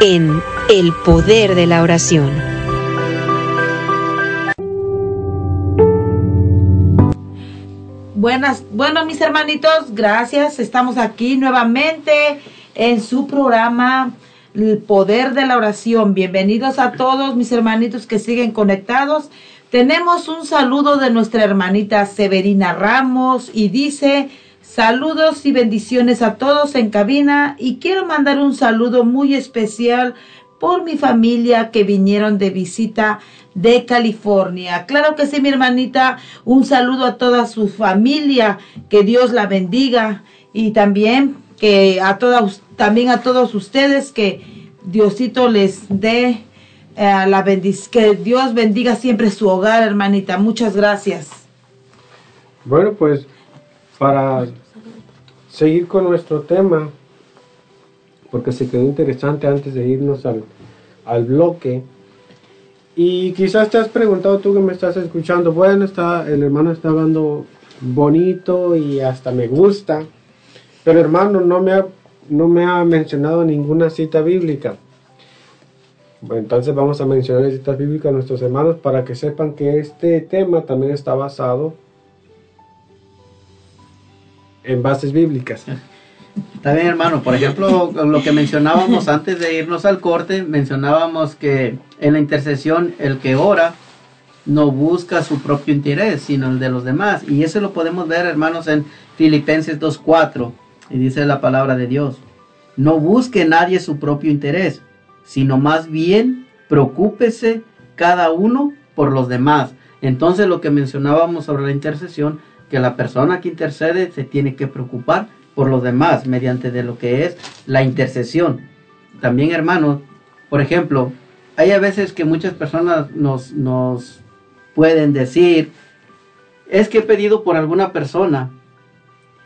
en El Poder de la Oración. Buenas, bueno mis hermanitos, gracias. Estamos aquí nuevamente en su programa El Poder de la Oración. Bienvenidos a todos mis hermanitos que siguen conectados. Tenemos un saludo de nuestra hermanita Severina Ramos y dice, saludos y bendiciones a todos en cabina y quiero mandar un saludo muy especial por mi familia que vinieron de visita de California. Claro que sí, mi hermanita, un saludo a toda su familia, que Dios la bendiga y también que a también a todos ustedes que Diosito les dé eh, la bendición, que Dios bendiga siempre su hogar, hermanita. Muchas gracias. Bueno, pues para seguir con nuestro tema, porque se quedó interesante antes de irnos al, al bloque. Y quizás te has preguntado tú que me estás escuchando, bueno, está, el hermano está hablando bonito y hasta me gusta, pero hermano no me ha, no me ha mencionado ninguna cita bíblica. Bueno, entonces vamos a mencionar citas bíblicas a nuestros hermanos para que sepan que este tema también está basado en bases bíblicas. Está bien, hermano. Por ejemplo, lo que mencionábamos antes de irnos al corte, mencionábamos que en la intercesión el que ora no busca su propio interés, sino el de los demás. Y eso lo podemos ver, hermanos, en Filipenses 2.4. Y dice la palabra de Dios. No busque nadie su propio interés, sino más bien preocúpese cada uno por los demás. Entonces lo que mencionábamos sobre la intercesión, que la persona que intercede se tiene que preocupar por los demás mediante de lo que es la intercesión. También, hermanos, por ejemplo, hay a veces que muchas personas nos, nos pueden decir, es que he pedido por alguna persona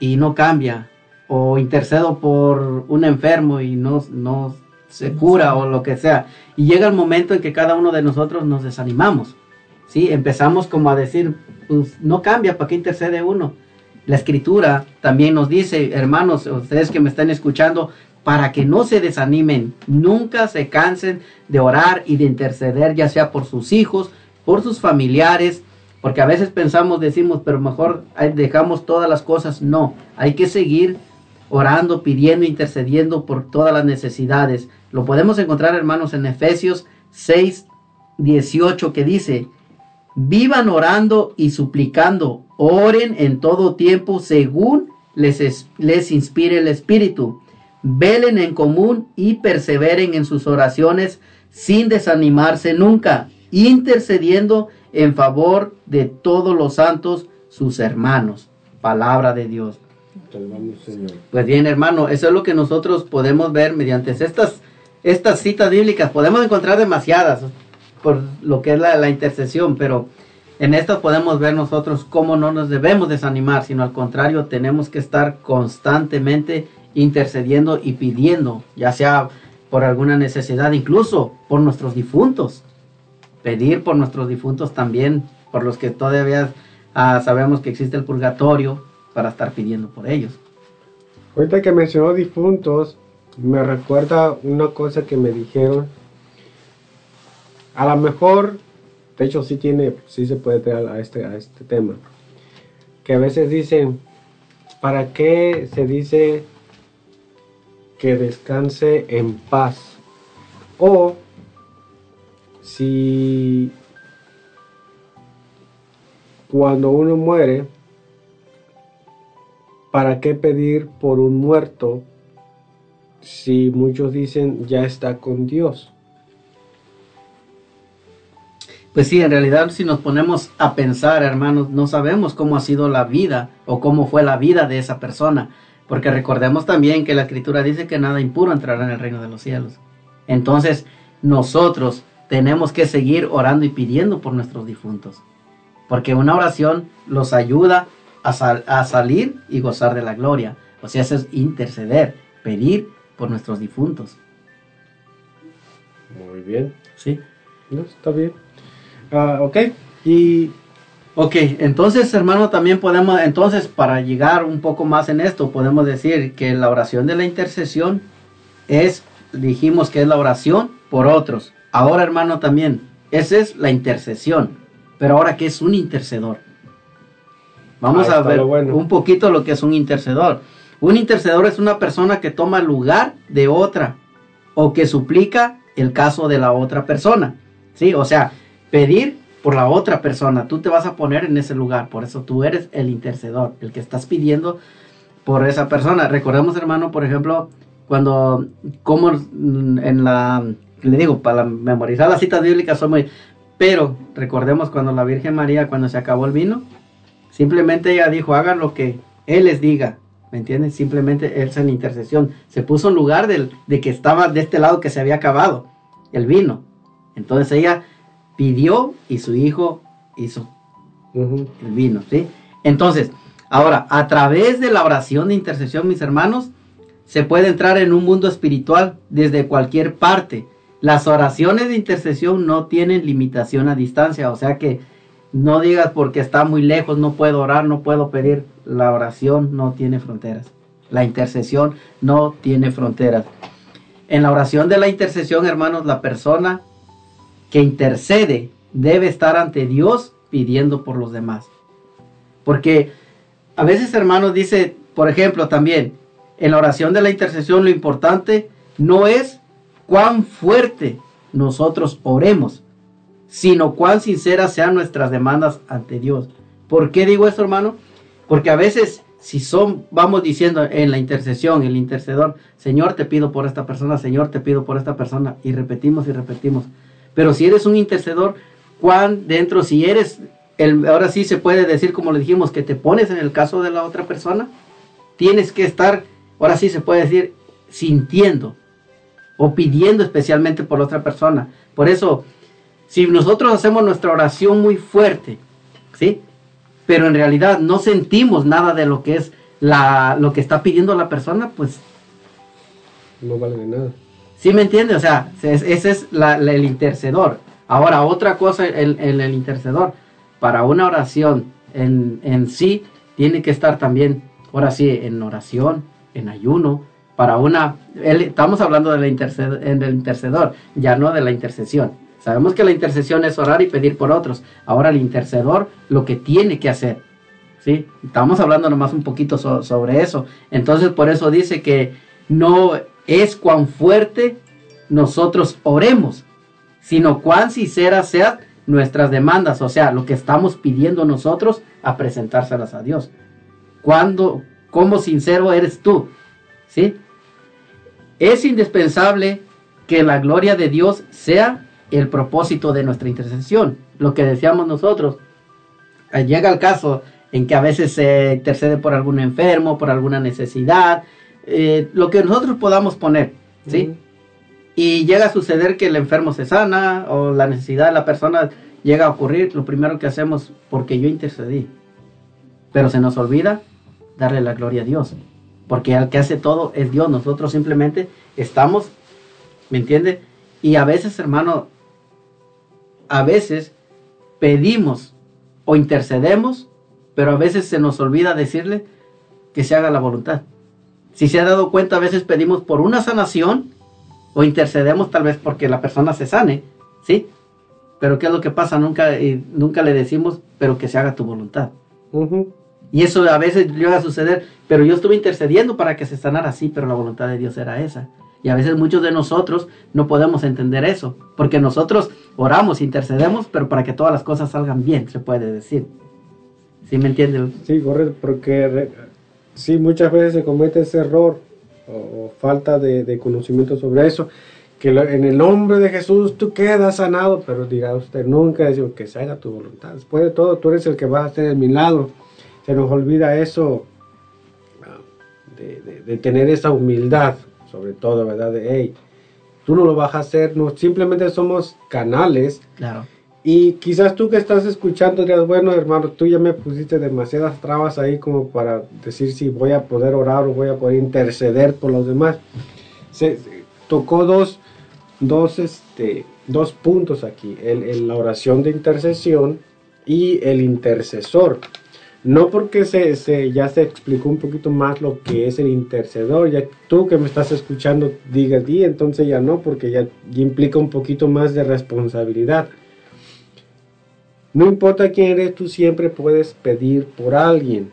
y no cambia, o intercedo por un enfermo y no, no se cura o lo que sea. Y llega el momento en que cada uno de nosotros nos desanimamos. ¿Sí? Empezamos como a decir, pues no cambia, ¿para qué intercede uno? La escritura también nos dice, hermanos, ustedes que me están escuchando, para que no se desanimen, nunca se cansen de orar y de interceder, ya sea por sus hijos, por sus familiares, porque a veces pensamos, decimos, pero mejor dejamos todas las cosas. No, hay que seguir orando, pidiendo, intercediendo por todas las necesidades. Lo podemos encontrar, hermanos, en Efesios 6, 18, que dice, vivan orando y suplicando, oren en todo tiempo según les, les inspire el Espíritu, velen en común y perseveren en sus oraciones sin desanimarse nunca, intercediendo en favor de todos los santos, sus hermanos. Palabra de Dios. Pues bien, hermano, eso es lo que nosotros podemos ver mediante estas, estas citas bíblicas. Podemos encontrar demasiadas por lo que es la, la intercesión, pero en esto podemos ver nosotros cómo no nos debemos desanimar, sino al contrario, tenemos que estar constantemente intercediendo y pidiendo, ya sea por alguna necesidad, incluso por nuestros difuntos. Pedir por nuestros difuntos también, por los que todavía ah, sabemos que existe el purgatorio, para estar pidiendo por ellos. Ahorita que mencionó difuntos, me recuerda una cosa que me dijeron. A lo mejor, de hecho sí tiene, sí se puede traer a este, a este tema. Que a veces dicen, ¿para qué se dice que descanse en paz? O si cuando uno muere, ¿para qué pedir por un muerto si muchos dicen ya está con Dios? Pues sí, en realidad si nos ponemos a pensar, hermanos, no sabemos cómo ha sido la vida o cómo fue la vida de esa persona, porque recordemos también que la escritura dice que nada impuro entrará en el reino de los cielos. Entonces, nosotros tenemos que seguir orando y pidiendo por nuestros difuntos, porque una oración los ayuda a, sal, a, salir y gozar de la gloria. O sea, eso es interceder, pedir por nuestros difuntos. Muy bien. Sí. No, está bien. Uh, ok. Y... Ok, entonces hermano, también podemos, entonces para llegar un poco más en esto, podemos decir que la oración de la intercesión es, dijimos que es la oración por otros. Ahora hermano también, esa es la intercesión. Pero ahora, ¿qué es un intercedor? Vamos a ver bueno. un poquito lo que es un intercedor. Un intercedor es una persona que toma lugar de otra o que suplica el caso de la otra persona. ¿Sí? O sea, pedir por la otra persona. Tú te vas a poner en ese lugar. Por eso tú eres el intercedor, el que estás pidiendo por esa persona. Recordemos, hermano, por ejemplo, cuando, como mm, en la, le digo, para memorizar las citas bíblicas son muy... Pero recordemos cuando la Virgen María, cuando se acabó el vino, simplemente ella dijo, hagan lo que Él les diga. ¿Me entiendes? Simplemente Él en intercesión. Se puso en lugar del, de que estaba de este lado que se había acabado el vino. Entonces ella pidió y su hijo hizo el vino, ¿sí? Entonces, ahora, a través de la oración de intercesión, mis hermanos, se puede entrar en un mundo espiritual desde cualquier parte. Las oraciones de intercesión no tienen limitación a distancia, o sea que no digas porque está muy lejos, no puedo orar, no puedo pedir. La oración no tiene fronteras. La intercesión no tiene fronteras. En la oración de la intercesión, hermanos, la persona que intercede debe estar ante Dios pidiendo por los demás. Porque a veces, hermanos, dice, por ejemplo, también, en la oración de la intercesión lo importante no es cuán fuerte nosotros oremos, sino cuán sinceras sean nuestras demandas ante Dios. ¿Por qué digo esto, hermano? Porque a veces si son, vamos diciendo en la intercesión, el intercedor, Señor, te pido por esta persona, Señor, te pido por esta persona, y repetimos y repetimos. Pero si eres un intercedor, cuán dentro, si eres, el, ahora sí se puede decir, como le dijimos, que te pones en el caso de la otra persona, tienes que estar, ahora sí se puede decir, sintiendo o pidiendo especialmente por la otra persona. Por eso, si nosotros hacemos nuestra oración muy fuerte, ¿sí? Pero en realidad no sentimos nada de lo que es la, lo que está pidiendo la persona, pues No vale de nada. ¿Sí me entiende? O sea, es- ese es el intercedor. Ahora, otra cosa, el, el- intercedor, para una oración en, en sí, tiene que estar también, ahora sí, en oración, en ayuno, para una... estamos hablando en del intercedor, ya no de la intercesión. Sabemos que la intercesión es orar y pedir por otros. Ahora el intercedor lo que tiene que hacer, ¿sí? Estamos hablando nomás un poquito so- sobre eso. Entonces, por eso dice que no es cuán fuerte nosotros oremos, sino cuán sinceras sean nuestras demandas, o sea, lo que estamos pidiendo nosotros a presentárselas a Dios. Cuando, cómo sincero eres tú, ¿sí? Es indispensable que la gloria de Dios sea el propósito de nuestra intercesión, lo que decíamos nosotros. Llega el caso en que a veces se intercede por algún enfermo, por alguna necesidad, eh, lo que nosotros podamos poner, ¿sí? Y llega a suceder que el enfermo se sana o la necesidad de la persona llega a ocurrir, lo primero que hacemos, porque yo intercedí. Pero se nos olvida darle la gloria a Dios, porque al que hace todo es Dios, nosotros simplemente estamos, ¿me entiende? Y a veces, hermano, a veces pedimos o intercedemos, pero a veces se nos olvida decirle que se haga la voluntad. Si se ha dado cuenta, a veces pedimos por una sanación o intercedemos tal vez porque la persona se sane, ¿sí? Pero ¿qué es lo que pasa? Nunca, y nunca le decimos, pero que se haga tu voluntad. Y eso a veces llega a suceder, pero yo estuve intercediendo para que se sanara así, pero la voluntad de Dios era esa. Y a veces muchos de nosotros no podemos entender eso, porque nosotros oramos, intercedemos, pero para que todas las cosas salgan bien, se puede decir. ¿Sí me entiende? Sí, correcto, porque sí, muchas veces se comete ese error o, falta de, conocimiento sobre eso, que en el nombre de Jesús tú quedas sanado, pero dirá usted, nunca decimos que se haga tu voluntad. Después de todo, tú eres el que vas a hacer el milagro. Se nos olvida eso, ah, de, de- de tener esa humildad, sobre todo, ¿verdad? De, hey, tú no lo vas a hacer, no, simplemente somos canales. Claro. Y quizás tú que estás escuchando dirás, bueno hermano, tú ya me pusiste demasiadas trabas ahí como para decir si voy a poder orar o voy a poder interceder por los demás. Se, tocó dos, dos, este, dos puntos aquí, el, la oración de intercesión y el intercesor. No porque se, se- ya se explicó un poquito más lo que es el intercedor, ya tú que me estás escuchando digas, y entonces ya no, porque ya implica un poquito más de responsabilidad No importa quién eres, tú siempre puedes pedir por alguien.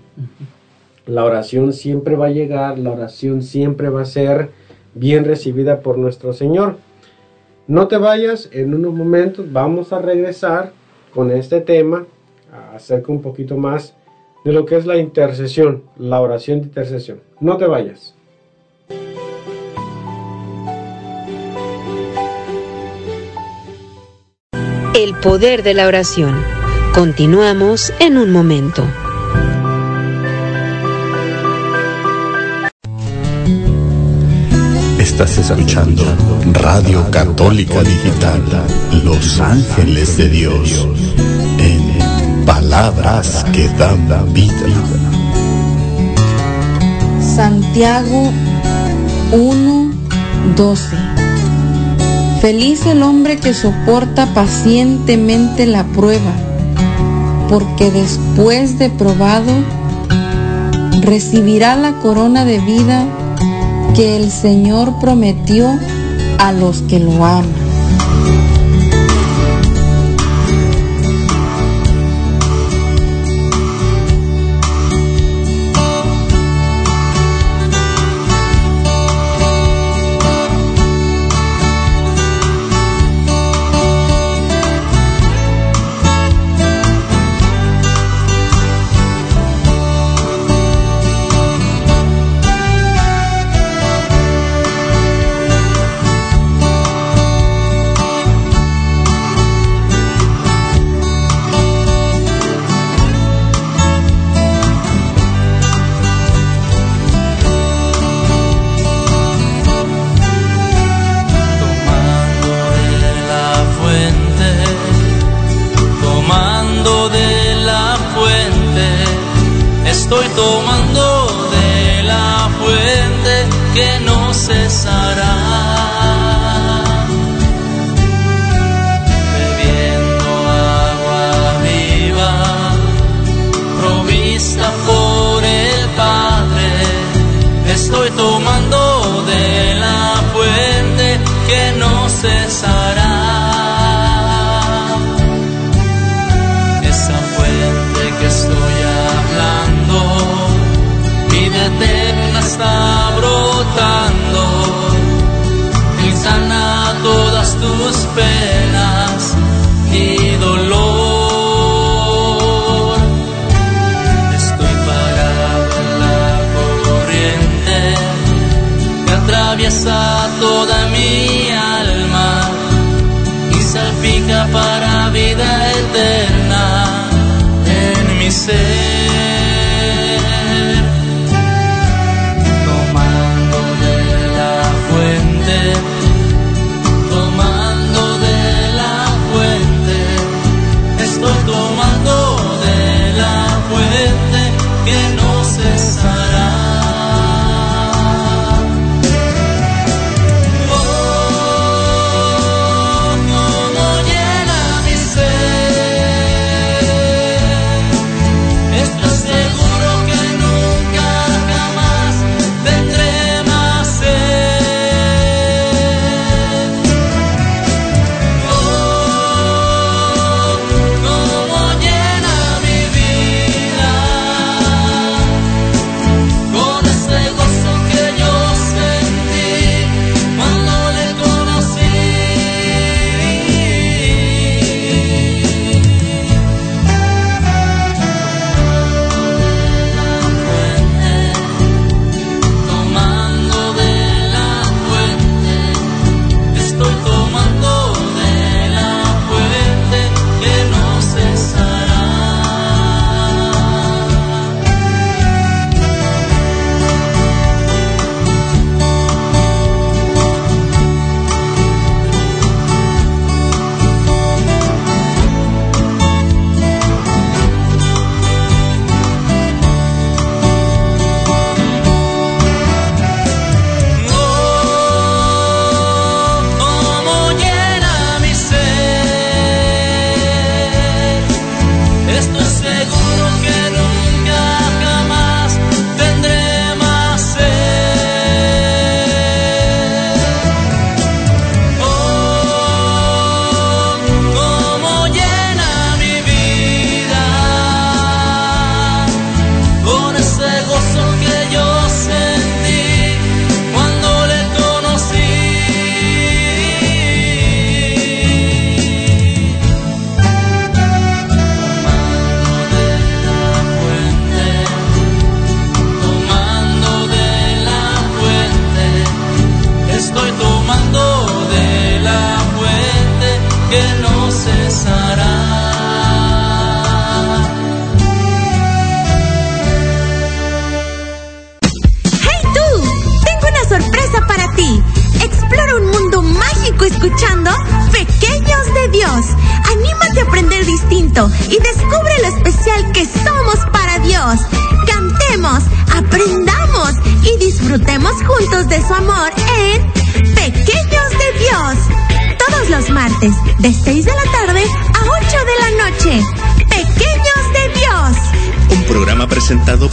La oración siempre va a llegar, la oración siempre va a ser bien recibida por nuestro Señor. No te vayas, en unos momentos vamos a regresar con este tema acerca un poquito más de lo que es la intercesión, la oración de intercesión. No te vayas. El poder de la oración. Continuamos en un momento. Estás escuchando Radio Católica Digital, Los Ángeles de Dios, en palabras que dan vida. Santiago 1, 12. Feliz el hombre que soporta pacientemente la prueba, porque después de probado recibirá la corona de vida que el Señor prometió a los que lo aman.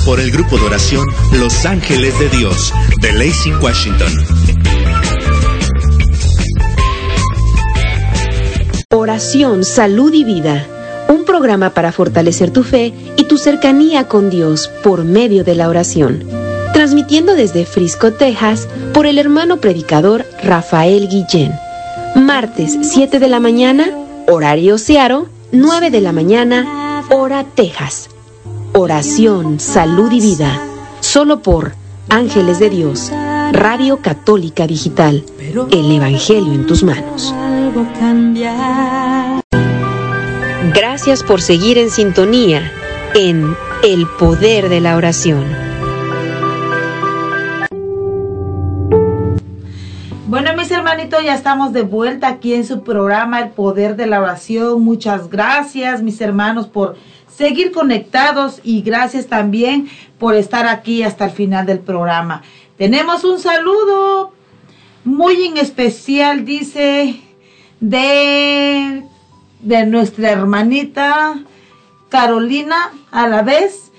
Por el grupo de oración Los Ángeles de Dios de Lacey, Washington. Oración, salud y vida. Un programa para fortalecer tu fe y tu cercanía con Dios por medio de la oración. Transmitiendo desde Frisco, Texas, por el hermano predicador Rafael Guillén. Martes 7 de la mañana, horario Searo, 9 de la mañana, hora Texas. Oración, salud y vida. Solo por Ángeles de Dios, Radio Católica Digital. El Evangelio en tus manos. Gracias por seguir en sintonía en El Poder de la Oración. Ya estamos de vuelta aquí en su programa El Poder de la Oración. Muchas gracias, mis hermanos, por seguir conectados y gracias también por estar aquí hasta el final del programa. Tenemos un saludo muy en especial, dice, de, de nuestra hermanita Carolina a la vez.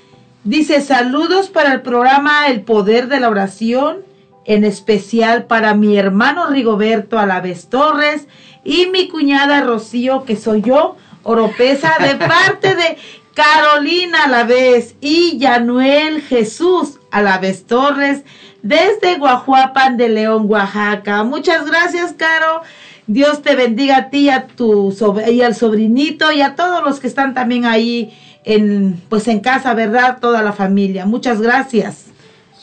Dice saludos para el programa El Poder de la Oración, en especial para mi hermano Rigoberto Alaves Torres y mi cuñada Rocío, que soy yo, Oropesa, de parte de Carolina a la vez y Yanuel Jesús a la vez Torres desde Guajuapan de León, Oaxaca. Muchas gracias, Caro. Dios te bendiga a ti, a tu y al sobrinito y a todos los que están también ahí en pues en casa, ¿verdad? Toda la familia. Muchas gracias.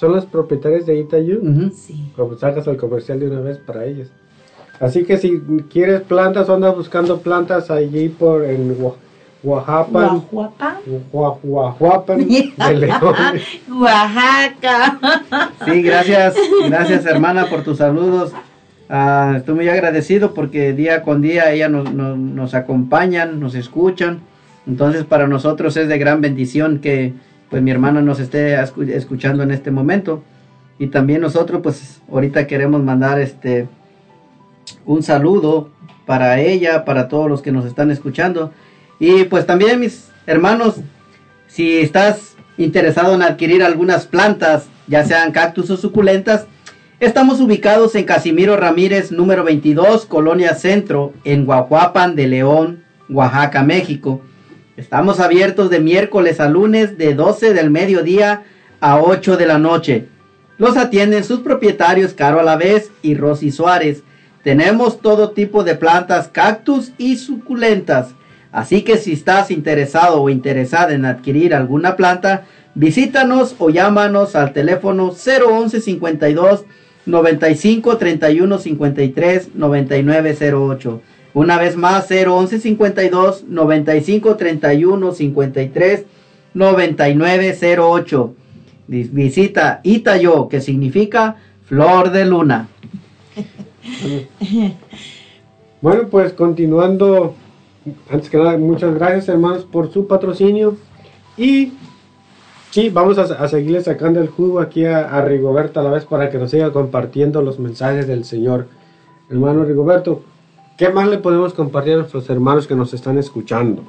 Son las propietarias de Itayu. Sí. Como sacas el comercial de una vez para ellas. Así que si quieres plantas andas buscando plantas allí por en Oa- Oaxapan, Guajuapan. Gua- Guajuapan de León. Oaxaca. Sí, gracias, gracias hermana por tus saludos. Ah, estoy muy agradecido porque día con día ella nos, nos, nos acompañan, nos escuchan. Entonces para nosotros es de gran bendición que pues mi hermana nos esté escu- escuchando en este momento. Y también nosotros pues ahorita queremos mandar este un saludo para ella, para todos los que nos están escuchando. Y pues también mis hermanos, si estás interesado en adquirir algunas plantas, ya sean cactus o suculentas, estamos ubicados en Casimiro Ramírez, número 22, Colonia Centro, en Guajuapan de León, Oaxaca, México. Estamos abiertos de miércoles a lunes de 12 del mediodía a 8 de la noche. Los atienden sus propietarios Caro Alavés y Rosy Suárez. Tenemos todo tipo de plantas, cactus y suculentas. Así que si estás interesado o interesada en adquirir alguna planta, visítanos o llámanos al teléfono 011 52 95 31 53 99 08. Una vez más 011 52 95 31 53 99 08. Vis- Visita Itayo, que significa flor de luna. Bueno, pues continuando, antes que nada, muchas gracias hermanos por su patrocinio. Y sí, vamos a, a seguirle sacando el jugo aquí a, a Rigoberto a la vez para que nos siga compartiendo los mensajes del Señor. Hermano Rigoberto, ¿qué más le podemos compartir a nuestros hermanos que nos están escuchando?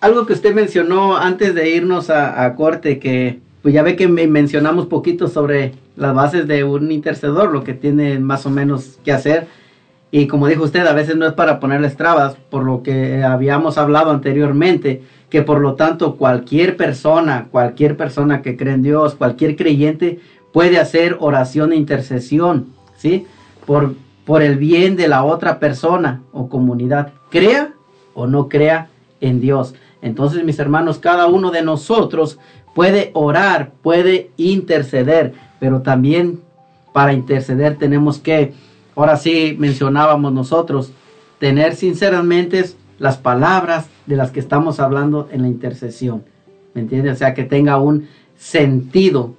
Algo que usted mencionó antes de irnos a, corte, que pues ya ve que me mencionamos poquito sobre las bases de un intercedor, lo que tiene más o menos que hacer. Y como dijo usted, a veces no es para ponerles trabas, por lo que habíamos hablado anteriormente, que por lo tanto cualquier persona, cualquier persona que cree en Dios, cualquier creyente puede hacer oración e intercesión, ¿sí? Por, por el bien de la otra persona o comunidad, crea o no crea en Dios. Entonces, mis hermanos, cada uno de nosotros puede orar, puede interceder, pero también para interceder tenemos que, ahora sí mencionábamos nosotros, tener sinceramente las palabras de las que estamos hablando en la intercesión. ¿Me entiendes? O sea, que tenga un sentido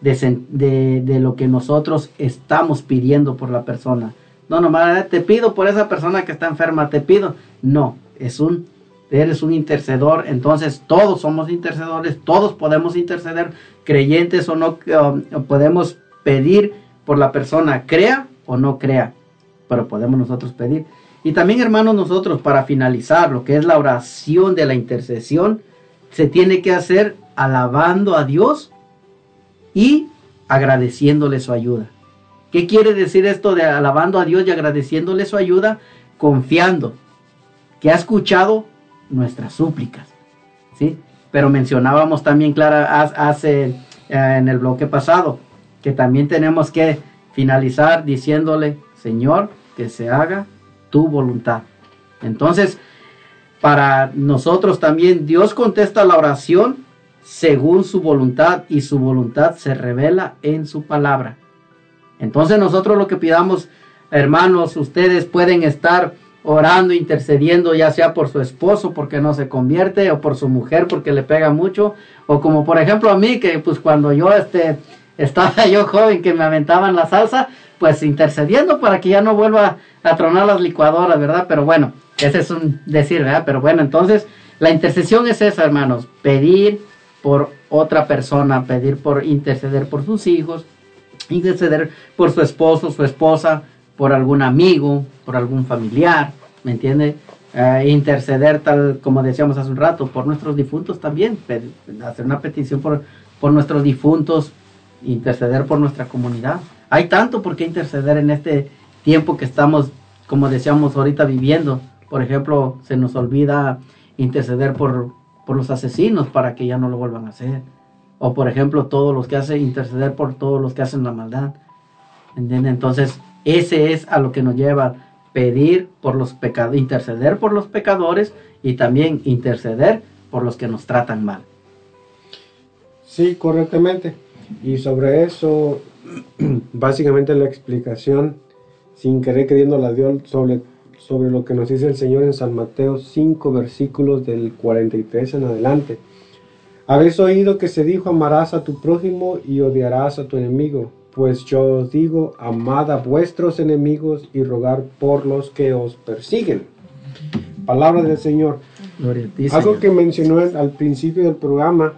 de, de lo que nosotros estamos pidiendo por la persona. No, nomás "Eh, te pido por esa persona que está enferma, te pido. No, es un eres un intercedor, entonces todos somos intercedores, todos podemos interceder, creyentes o no, um, podemos pedir por la persona, crea o no crea, pero podemos nosotros pedir. Y también, hermanos, nosotros para finalizar lo que es la oración de la intercesión, se tiene que hacer alabando a Dios y agradeciéndole su ayuda. ¿Qué quiere decir esto de alabando a Dios y agradeciéndole su ayuda? Confiando que ha escuchado nuestras súplicas. ¿sí? Pero mencionábamos también, Clara, hace eh, en el bloque pasado, que también tenemos que finalizar diciéndole, Señor, que se haga tu voluntad. Entonces, para nosotros también Dios contesta la oración según su voluntad y su voluntad se revela en su palabra. Entonces nosotros lo que pidamos, hermanos, ustedes pueden estar orando, intercediendo, ya sea por su esposo porque no se convierte, o por su mujer porque le pega mucho, o como por ejemplo a mí, que pues cuando yo este, estaba yo joven que me aventaban la salsa, pues intercediendo para que ya no vuelva a tronar las licuadoras, ¿verdad? Pero bueno, ese es un decir, ¿verdad? Pero bueno, entonces la intercesión es esa, hermanos, pedir por otra persona, pedir por interceder por sus hijos, interceder por su esposo, su esposa, por algún amigo, por algún familiar, ¿me entiende? Eh, interceder tal como decíamos hace un rato, por nuestros difuntos también, hacer una petición por, por nuestros difuntos, interceder por nuestra comunidad. Hay tanto por qué interceder en este tiempo que estamos, como decíamos ahorita, viviendo. Por ejemplo, se nos olvida interceder por, por los asesinos para que ya no lo vuelvan a hacer. O por ejemplo, todos los que hacen interceder por todos los que hacen la maldad. ¿Entienden? Entonces, ese es a lo que nos lleva pedir por los pecados, interceder por los pecadores y también interceder por los que nos tratan mal. Sí, correctamente. Y sobre eso, básicamente la explicación, sin querer queriendo la dio sobre, sobre lo que nos dice el Señor en San Mateo 5, versículos del 43 en adelante. Habéis oído que se dijo, amarás a tu prójimo y odiarás a tu enemigo. Pues yo os digo, amad a vuestros enemigos y rogar por los que os persiguen. Palabra del Señor. Algo que mencionó al principio del programa,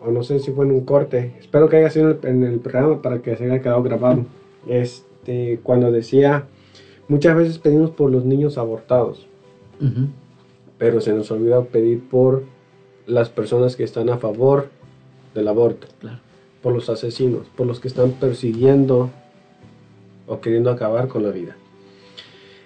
o no sé si fue en un corte, espero que haya sido en el, programa para que se haya quedado grabado, este, cuando decía, muchas veces pedimos por los niños abortados, pero se nos olvida pedir por las personas que están a favor del aborto, por los asesinos, por los que están persiguiendo o queriendo acabar con la vida.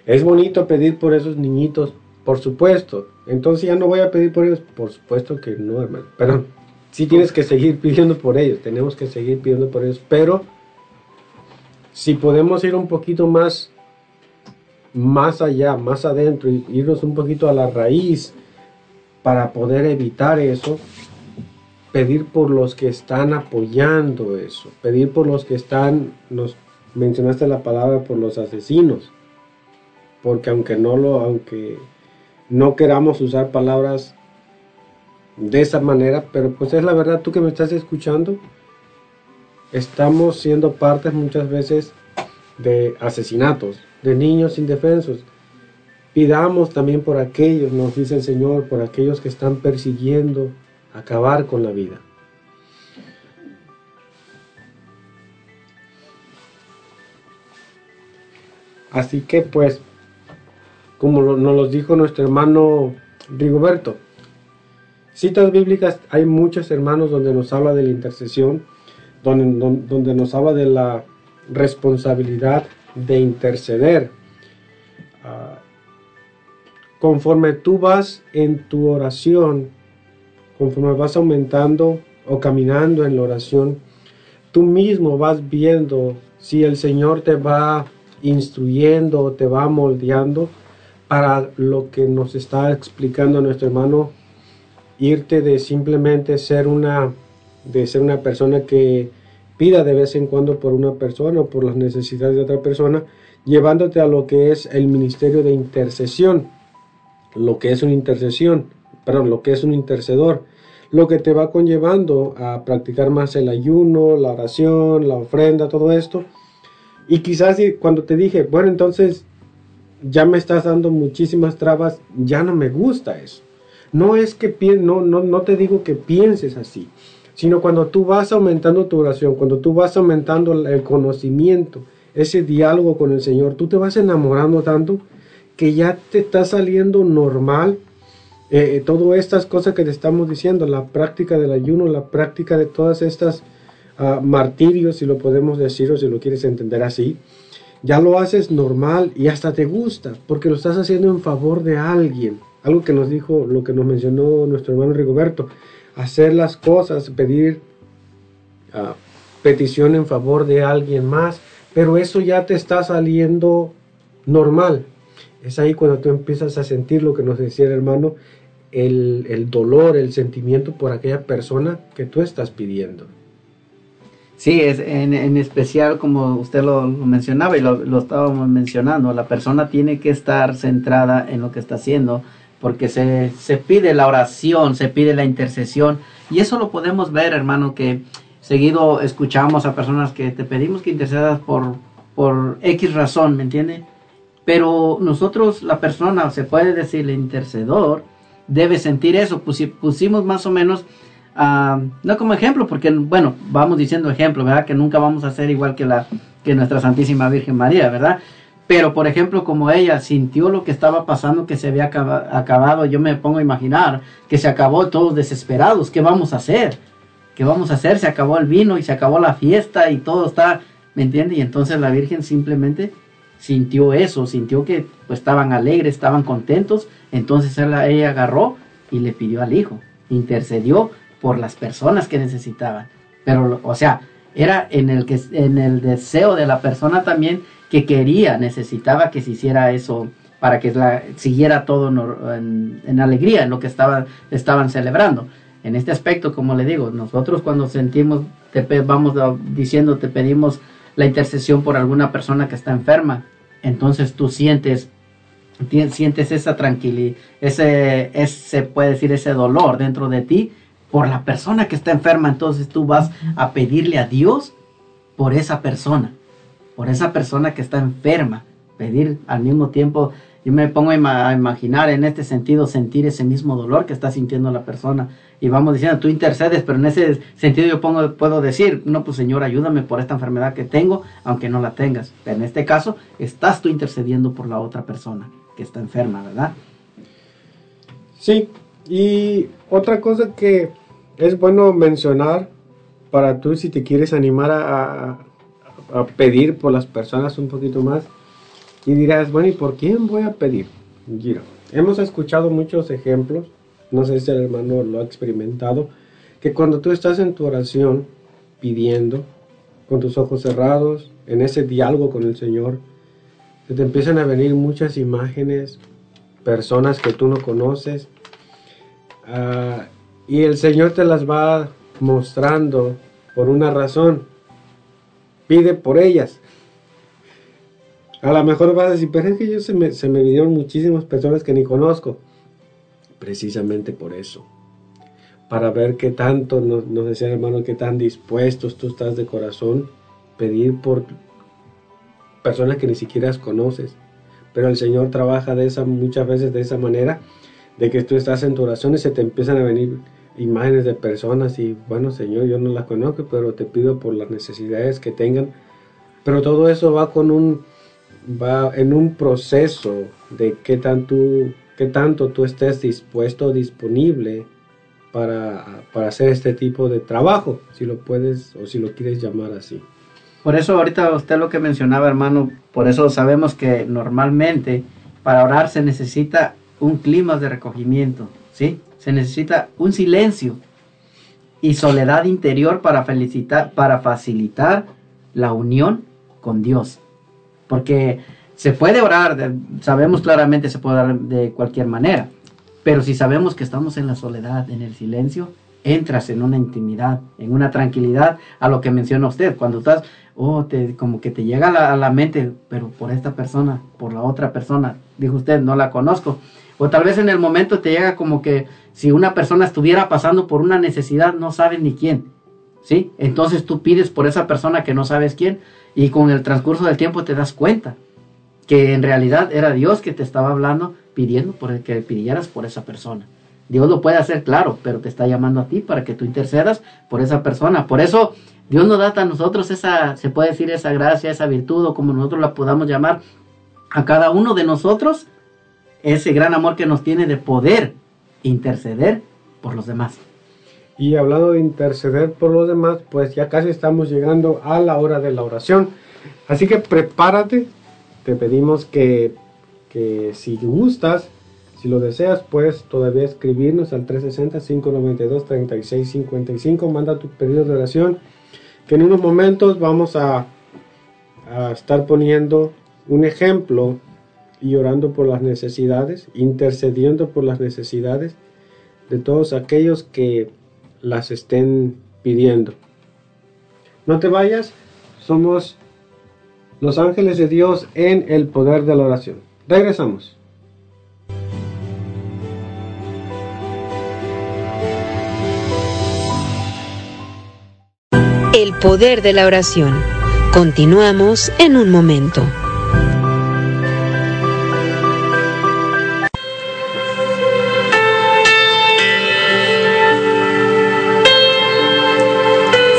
Es bonito pedir por esos niñitos, por supuesto. Entonces ya no voy a pedir por ellos, por supuesto que no, hermano. Pero sí tienes que seguir pidiendo por ellos, tenemos que seguir pidiendo por ellos. Pero si podemos ir un poquito más, más allá, más adentro, y irnos un poquito a la raíz para poder evitar eso, pedir por los que están apoyando eso, pedir por los que están, nos mencionaste la palabra por los asesinos, porque aunque no lo, aunque no queramos usar palabras de esa manera, pero pues es la verdad, tú que me estás escuchando, estamos siendo partes muchas veces de asesinatos, de niños indefensos, Pidamos también por aquellos, nos dice el Señor, por aquellos que están persiguiendo acabar con la vida. Así que pues, como nos lo dijo nuestro hermano Rigoberto, citas bíblicas, hay muchos hermanos donde nos habla de la intercesión, donde, nos habla de la responsabilidad de interceder. Ah, conforme tú vas en tu oración, conforme vas aumentando o caminando en la oración, tú mismo vas viendo si el Señor te va instruyendo te va moldeando para lo que nos está explicando nuestro hermano, irte de simplemente ser una, de ser una persona que pida de vez en cuando por una persona o por las necesidades de otra persona, llevándote a lo que es el ministerio de intercesión lo que es una intercesión, perdón, lo que es un intercedor, lo que te va conllevando a practicar más el ayuno, la oración, la ofrenda, todo esto. Y quizás cuando te dije, bueno, entonces ya me estás dando muchísimas trabas, ya no me gusta eso. No es que no, no, no te digo que pienses así, sino cuando tú vas aumentando tu oración, cuando tú vas aumentando el conocimiento, ese diálogo con el Señor, tú te vas enamorando tanto que ya te está saliendo normal eh, todas estas cosas que te estamos diciendo, la práctica del ayuno, la práctica de todas estas ah, martirios, si lo podemos decir o si lo quieres entender así, ya lo haces normal y hasta te gusta, porque lo estás haciendo en favor de alguien. Algo que nos dijo, lo que nos mencionó nuestro hermano Rigoberto, hacer las cosas, pedir ah, petición en favor de alguien más, pero eso ya te está saliendo normal. Es ahí cuando tú empiezas a sentir lo que nos decía el hermano, el, el dolor, el sentimiento por aquella persona que tú estás pidiendo. Sí, es en, en especial como usted lo, lo mencionaba y lo, lo estábamos mencionando, la persona tiene que estar centrada en lo que está haciendo porque se, se pide la oración, se pide la intercesión y eso lo podemos ver, hermano, que seguido escuchamos a personas que te pedimos que intercedas por, por X razón, ¿me entiende? Pero nosotros, la persona, se puede decir el intercedor, debe sentir eso. Pusi- pusimos más o menos, ah, no como ejemplo, porque, bueno, vamos diciendo ejemplo, ¿verdad? Que nunca vamos a ser igual que, la, que nuestra Santísima Virgen María, ¿verdad? Pero, por ejemplo, como ella sintió lo que estaba pasando, que se había acaba- acabado, yo me pongo a imaginar que se acabó todos desesperados. ¿Qué vamos a hacer? ¿Qué vamos a hacer? Se acabó el vino y se acabó la fiesta y todo está, ¿me entiende? Y entonces la Virgen simplemente sintió eso, sintió que pues estaban alegres, estaban contentos, entonces ella, agarró y le pidió al hijo, intercedió por las personas que necesitaban. Pero, o sea, era en el, que, en el deseo de la persona también que quería, necesitaba que se hiciera eso para que la, siguiera todo en, alegría, en lo que estaba, estaban celebrando. En este aspecto, como le digo, nosotros cuando sentimos, te vamos diciendo, te pedimos la intercesión por alguna persona que está enferma, entonces tú sientes sientes esa tranquilidad, ese, ese, puede decir, ese dolor dentro de ti por la persona que está enferma, entonces tú vas a pedirle a Dios por esa persona, por esa persona que está enferma, pedir al mismo tiempo, yo me pongo a imaginar en este sentido, sentir ese mismo dolor que está sintiendo la persona, y vamos diciendo, tú intercedes, pero en ese sentido yo pongo, puedo decir, no, pues Señor, ayúdame por esta enfermedad que tengo, aunque no la tengas. Pero en este caso, estás tú intercediendo por la otra persona que está enferma, ¿verdad? Sí, y otra cosa que es bueno mencionar para tú si te quieres animar a, a- pedir por las personas un poquito más y dirás, bueno, ¿y por quién voy a pedir? Mira, hemos escuchado muchos ejemplos, no sé si el hermano lo ha experimentado, que cuando tú estás en tu oración pidiendo, con tus ojos cerrados, en ese diálogo con el Señor, se te empiezan a venir muchas imágenes, personas que tú no conoces, ah, y el Señor te las va mostrando por una razón. Pide por ellas. A lo mejor vas a decir, pero es que yo se me, se me vinieron muchísimas personas que ni conozco. Precisamente por eso. Para ver qué tanto, nos, nos decía hermano, qué tan dispuestos tú estás de corazón pedir por personas que ni siquiera conoces. Pero el Señor trabaja de esa, muchas veces de esa manera, de que tú estás en tu oración y se te empiezan a venir imágenes de personas y bueno Señor, yo no las conozco, pero te pido por las necesidades que tengan. Pero todo eso va con un va en un proceso de qué tanto, qué tanto tú estés dispuesto, disponible para, para hacer este tipo de trabajo, si lo puedes o si lo quieres llamar así. Por eso ahorita usted lo que mencionaba, hermano, por eso sabemos que normalmente para orar se necesita un clima de recogimiento, ¿sí? Se necesita un silencio y soledad interior para, felicitar, para facilitar la unión con Dios. Porque se puede orar, sabemos claramente se puede orar de cualquier manera, pero si sabemos que estamos en la soledad, en el silencio, entras en una intimidad, en una tranquilidad, a lo que menciona usted, cuando estás, oh, te, como que te llega a la, a la mente, pero por esta persona, por la otra persona, dijo usted, no la conozco. O tal vez en el momento te llega como que si una persona estuviera pasando por una necesidad, no sabes ni quién. ¿Sí? Entonces tú pides por esa persona que no sabes quién y con el transcurso del tiempo te das cuenta que en realidad era Dios que te estaba hablando pidiendo por el que pidieras por esa persona. Dios lo puede hacer, claro, pero te está llamando a ti para que tú intercedas por esa persona. Por eso Dios nos da a nosotros esa, se puede decir, esa gracia, esa virtud, o como nosotros la podamos llamar, a cada uno de nosotros, ese gran amor que nos tiene de poder interceder por los demás. Y hablando de interceder por los demás, pues ya casi estamos llegando a la hora de la oración. Así que prepárate, te pedimos que, que si gustas, si lo deseas, puedes todavía escribirnos al 360-592-3655, manda tu pedido de oración, que en unos momentos vamos a, a estar poniendo un ejemplo y orando por las necesidades, intercediendo por las necesidades de todos aquellos que las estén pidiendo. No te vayas, somos los ángeles de Dios en el poder de la oración. Regresamos. El poder de la oración. Continuamos en un momento.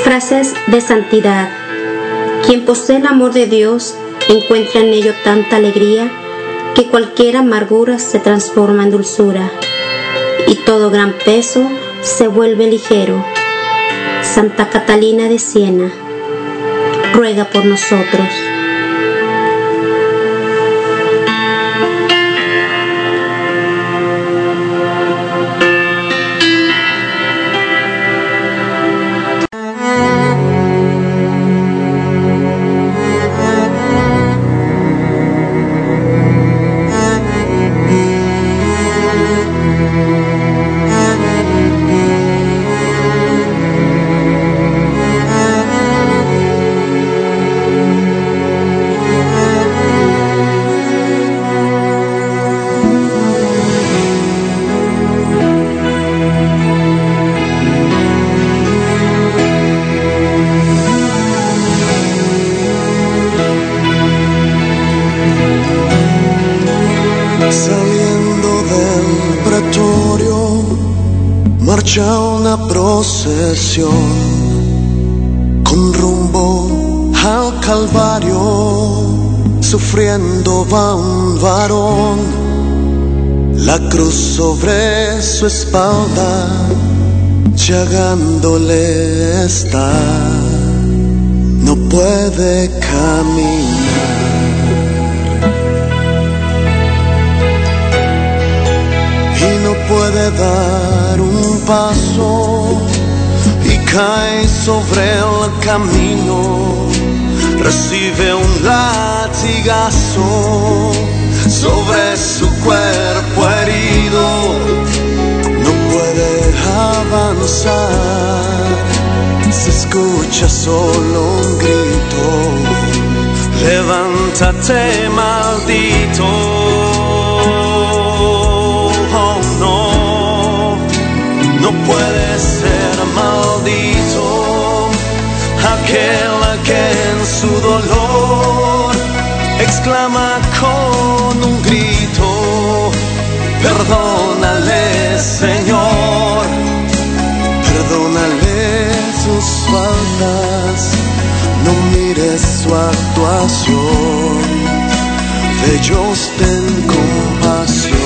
Frases de santidad. Quien posee el amor de Dios encuentra en ello tanta alegría que cualquier amargura se transforma en dulzura y todo gran peso se vuelve ligero. Santa Catalina de Siena, ruega por nosotros. Cruz sobre su espalda, llagándole está. No puede caminar. y no puede dar un paso y cae sobre el camino, recibe un latigazo sobre su cuerpo herido, no puede avanzar, se escucha solo un grito, levántate maldito. Oh, no, no puede ser maldito aquel que en su dolor exclama Señor, perdónale sus faltas, no mires su actuación, de ellos ten compasión.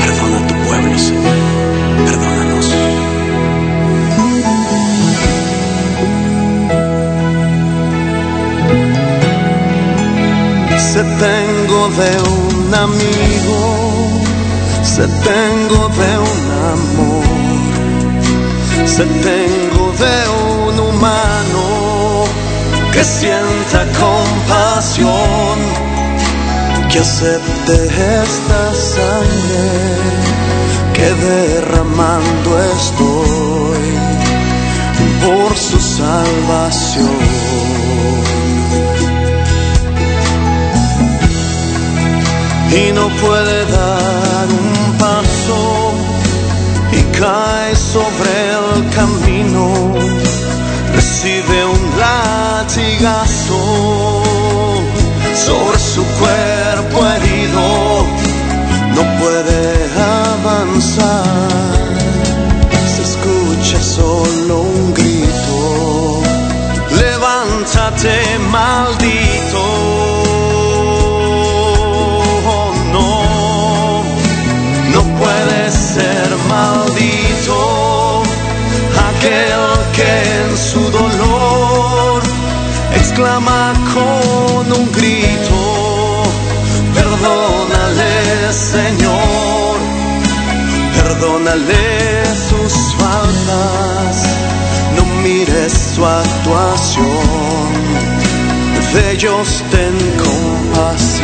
Perdona a tu pueblo, Señor. Perdónanos. Se tengo de un amigo, se tengo de un amor, se tengo de un humano que sienta compasión que acepte esta sangre que derramando estoy por su salvación. Y no puede dar cae sobre el camino, recibe un latigazo sobre su cuerpo herido, no puede avanzar, se escucha solo un grito. Que en su dolor exclama con un grito, perdónale Señor, perdónale sus faltas, no mires su actuación, de ellos ten compasión.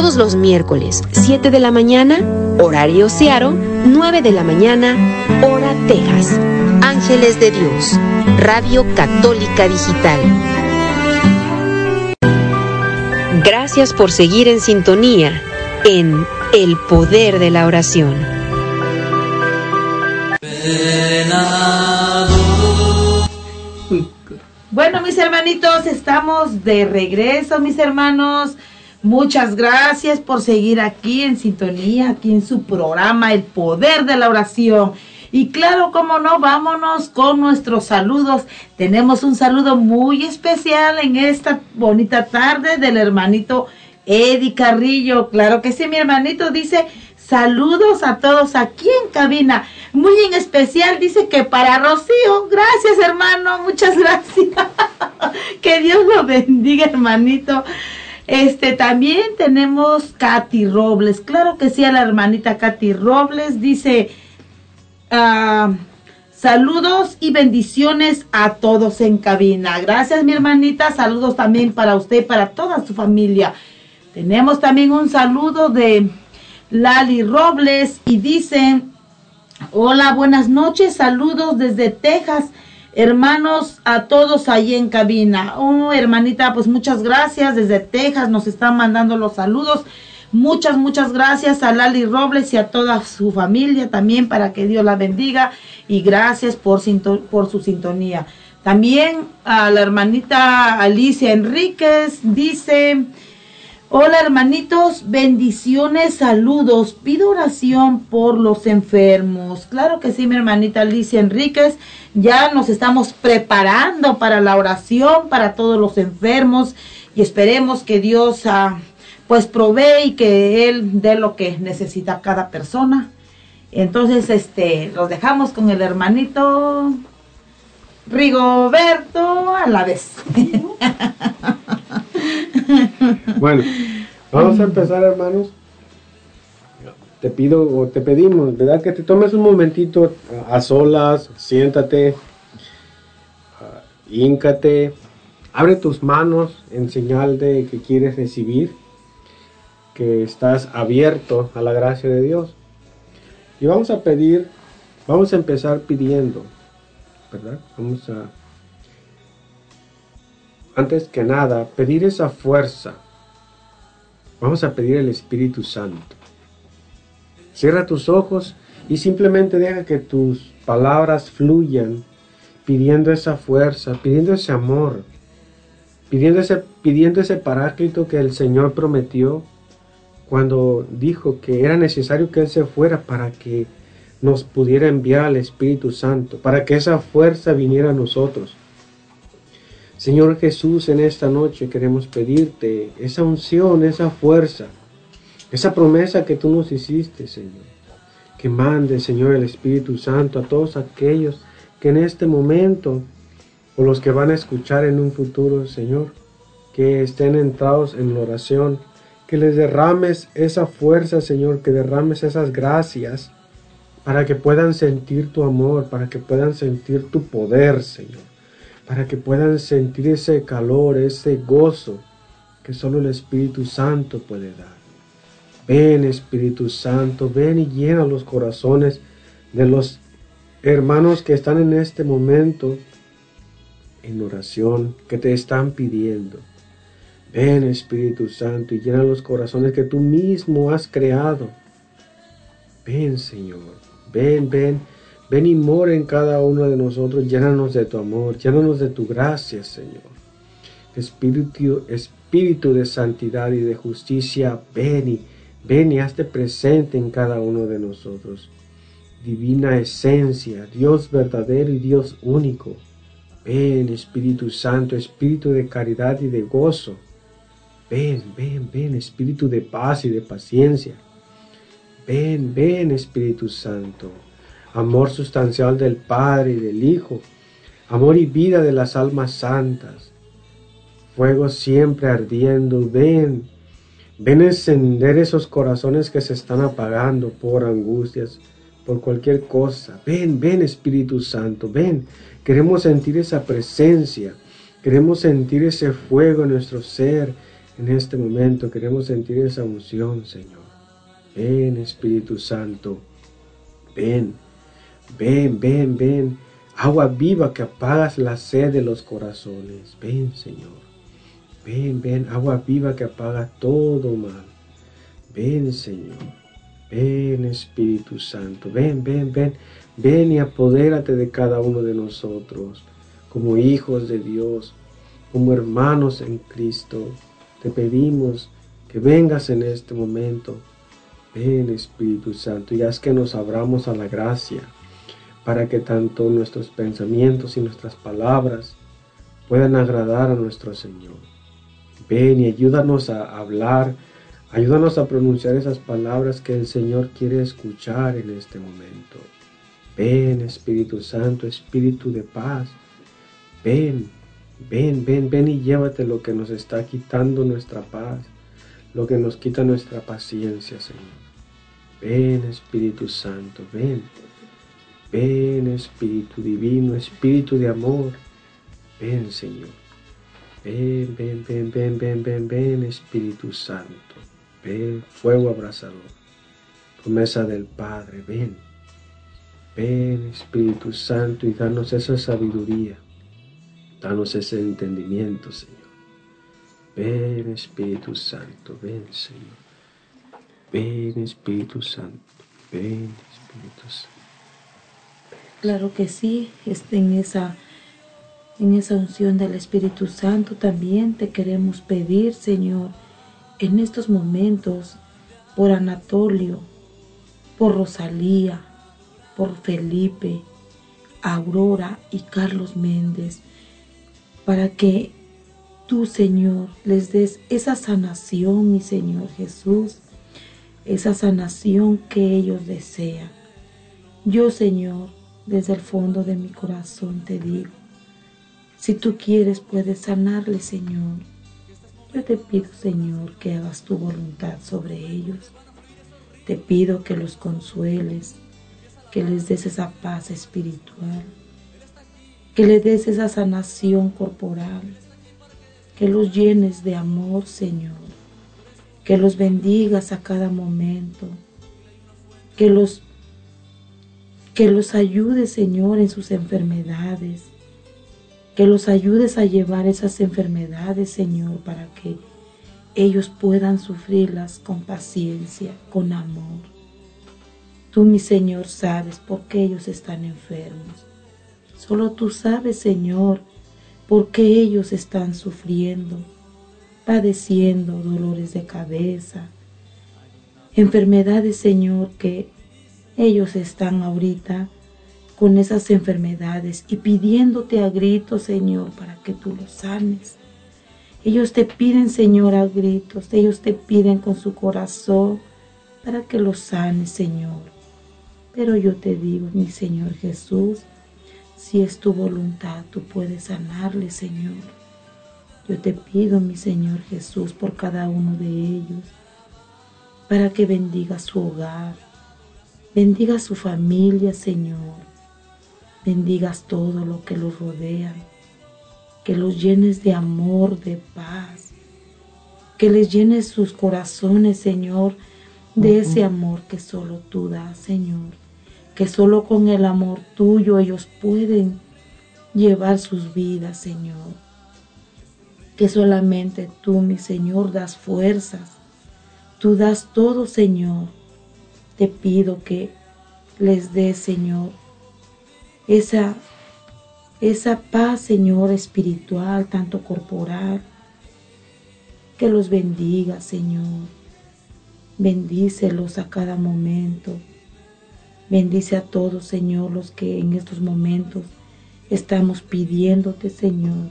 todos los miércoles, 7 de la mañana, horario Searo, 9 de la mañana, hora Texas. Ángeles de Dios, Radio Católica Digital. Gracias por seguir en sintonía en El Poder de la Oración. Bueno, mis hermanitos, estamos de regreso, mis hermanos. Muchas gracias por seguir aquí en sintonía, aquí en su programa El Poder de la Oración. Y claro, como no, vámonos con nuestros saludos. Tenemos un saludo muy especial en esta bonita tarde del hermanito Eddie Carrillo. Claro que sí, mi hermanito dice saludos a todos aquí en cabina. Muy en especial dice que para Rocío. Gracias, hermano. Muchas gracias. que Dios lo bendiga, hermanito. Este, también tenemos Katy Robles. Claro que sí, a la hermanita Katy Robles. Dice, ah, saludos y bendiciones a todos en cabina. Gracias, mi hermanita. Saludos también para usted y para toda su familia. Tenemos también un saludo de Lali Robles y dice, hola, buenas noches. Saludos desde Texas. Hermanos, a todos ahí en cabina. Oh, hermanita, pues muchas gracias. Desde Texas nos están mandando los saludos. Muchas, muchas gracias a Lali Robles y a toda su familia también para que Dios la bendiga y gracias por, por su sintonía. También a la hermanita Alicia Enríquez dice, hola hermanitos, bendiciones, saludos, pido oración por los enfermos. Claro que sí, mi hermanita Alicia Enríquez ya nos estamos preparando para la oración para todos los enfermos y esperemos que Dios ah, pues provee y que Él dé lo que necesita cada persona. Entonces, este, los dejamos con el hermanito Rigoberto a la vez. bueno, vamos a empezar, hermanos. Te pido o te pedimos, ¿verdad? Que te tomes un momentito a solas, siéntate, uh, híncate, abre tus manos en señal de que quieres recibir, que estás abierto a la gracia de Dios. Y vamos a pedir, vamos a empezar pidiendo, ¿verdad? Vamos a, antes que nada, pedir esa fuerza. Vamos a pedir el Espíritu Santo. Cierra tus ojos y simplemente deja que tus palabras fluyan, pidiendo esa fuerza, pidiendo ese amor, pidiendo ese, pidiendo ese paráclito que el Señor prometió cuando dijo que era necesario que Él se fuera para que nos pudiera enviar al Espíritu Santo, para que esa fuerza viniera a nosotros. Señor Jesús, en esta noche queremos pedirte esa unción, esa fuerza, esa promesa que tú nos hiciste, Señor. Que mande, Señor, el Espíritu Santo a todos aquellos que en este momento, o los que van a escuchar en un futuro, Señor, que estén entrados en la oración, que les derrames esa fuerza, Señor, que derrames esas gracias para que puedan sentir tu amor, para que puedan sentir tu poder, Señor, para que puedan sentir ese calor, ese gozo que solo el Espíritu Santo puede dar. Ven Espíritu Santo, ven y llena los corazones de los hermanos que están en este momento en oración, que te están pidiendo. Ven Espíritu Santo y llena los corazones que tú mismo has creado. Ven Señor, ven, ven, ven y mora en cada uno de nosotros, llénanos de tu amor, llénanos de tu gracia Señor. Espíritu, Espíritu de santidad y de justicia, ven y ven y hazte presente en cada uno de nosotros. Divina esencia, Dios verdadero y Dios único. Ven Espíritu Santo, Espíritu de caridad y de gozo. Ven, ven, ven, Espíritu de paz y de paciencia. Ven, ven, Espíritu Santo. Amor sustancial del Padre y del Hijo. Amor y vida de las almas santas. Fuego siempre ardiendo. Ven, ven encender esos corazones que se están apagando por angustias, por cualquier cosa. Ven, ven, Espíritu Santo, ven. Queremos sentir esa presencia. Queremos sentir ese fuego en nuestro ser en este momento. Queremos sentir esa unción, Señor. Ven, Espíritu Santo. Ven, ven, ven, ven. Agua viva que apagas la sed de los corazones. Ven, Señor. Ven, ven, agua viva que apaga todo mal. Ven, Señor. Ven, Espíritu Santo. Ven, ven, ven. Ven y apodérate de cada uno de nosotros, como hijos de Dios, como hermanos en Cristo. Te pedimos que vengas en este momento. Ven Espíritu Santo y haz que nos abramos a la gracia para que tanto nuestros pensamientos y nuestras palabras puedan agradar a nuestro Señor. Ven y ayúdanos a hablar, ayúdanos a pronunciar esas palabras que el Señor quiere escuchar en este momento. Ven Espíritu Santo, Espíritu de paz. Ven, ven, ven, ven y llévate lo que nos está quitando nuestra paz, lo que nos quita nuestra paciencia, Señor. Ven Espíritu Santo, ven. Ven Espíritu Divino, Espíritu de amor. Ven Señor. Ven, ven, ven, ven, ven, ven, ven Espíritu Santo. Ven fuego abrasador. Promesa del Padre, ven. Ven Espíritu Santo y danos esa sabiduría. Danos ese entendimiento, Señor. Ven Espíritu Santo, ven Señor. Ven Espíritu Santo, ven Espíritu Santo. Claro que sí, este, en esa, en esa unción del Espíritu Santo también te queremos pedir, Señor, en estos momentos, por Anatolio, por Rosalía, por Felipe, Aurora y Carlos Méndez, para que tú, Señor, les des esa sanación, mi Señor Jesús, esa sanación que ellos desean. Yo, Señor, desde el fondo de mi corazón te digo, si tú quieres puedes sanarle, Señor. Yo te pido, Señor, que hagas tu voluntad sobre ellos. Te pido que los consueles, que les des esa paz espiritual, que les des esa sanación corporal, que los llenes de amor, Señor, que los bendigas a cada momento, que los que los ayudes, Señor, en sus enfermedades, que los ayudes a llevar esas enfermedades, Señor, para que ellos puedan sufrirlas con paciencia, con amor. Tú, mi Señor, sabes por qué ellos están enfermos. Solo tú sabes, Señor, por qué ellos están sufriendo, padeciendo dolores de cabeza, enfermedades, Señor, que ellos están ahorita con esas enfermedades y pidiéndote a gritos, Señor, para que tú los sanes. Ellos te piden, Señor, a gritos, ellos te piden con su corazón para que los sanes, Señor. Pero yo te digo, mi Señor Jesús, si es tu voluntad, tú puedes sanarle, Señor. Yo te pido, mi Señor Jesús, por cada uno de ellos, para que bendiga su hogar, bendiga su familia, Señor, bendigas todo lo que los rodea, que los llenes de amor, de paz, que les llenes sus corazones, Señor, de ese amor que solo tú das, Señor, que solo con el amor tuyo ellos pueden llevar sus vidas, Señor, que solamente tú, mi Señor, das fuerzas, tú das todo, Señor. Te pido que les des, Señor, esa esa paz, Señor, espiritual, tanto corporal. Que los bendiga, Señor. Bendícelos a cada momento. Bendice a todos, Señor, los que en estos momentos estamos pidiéndote, Señor,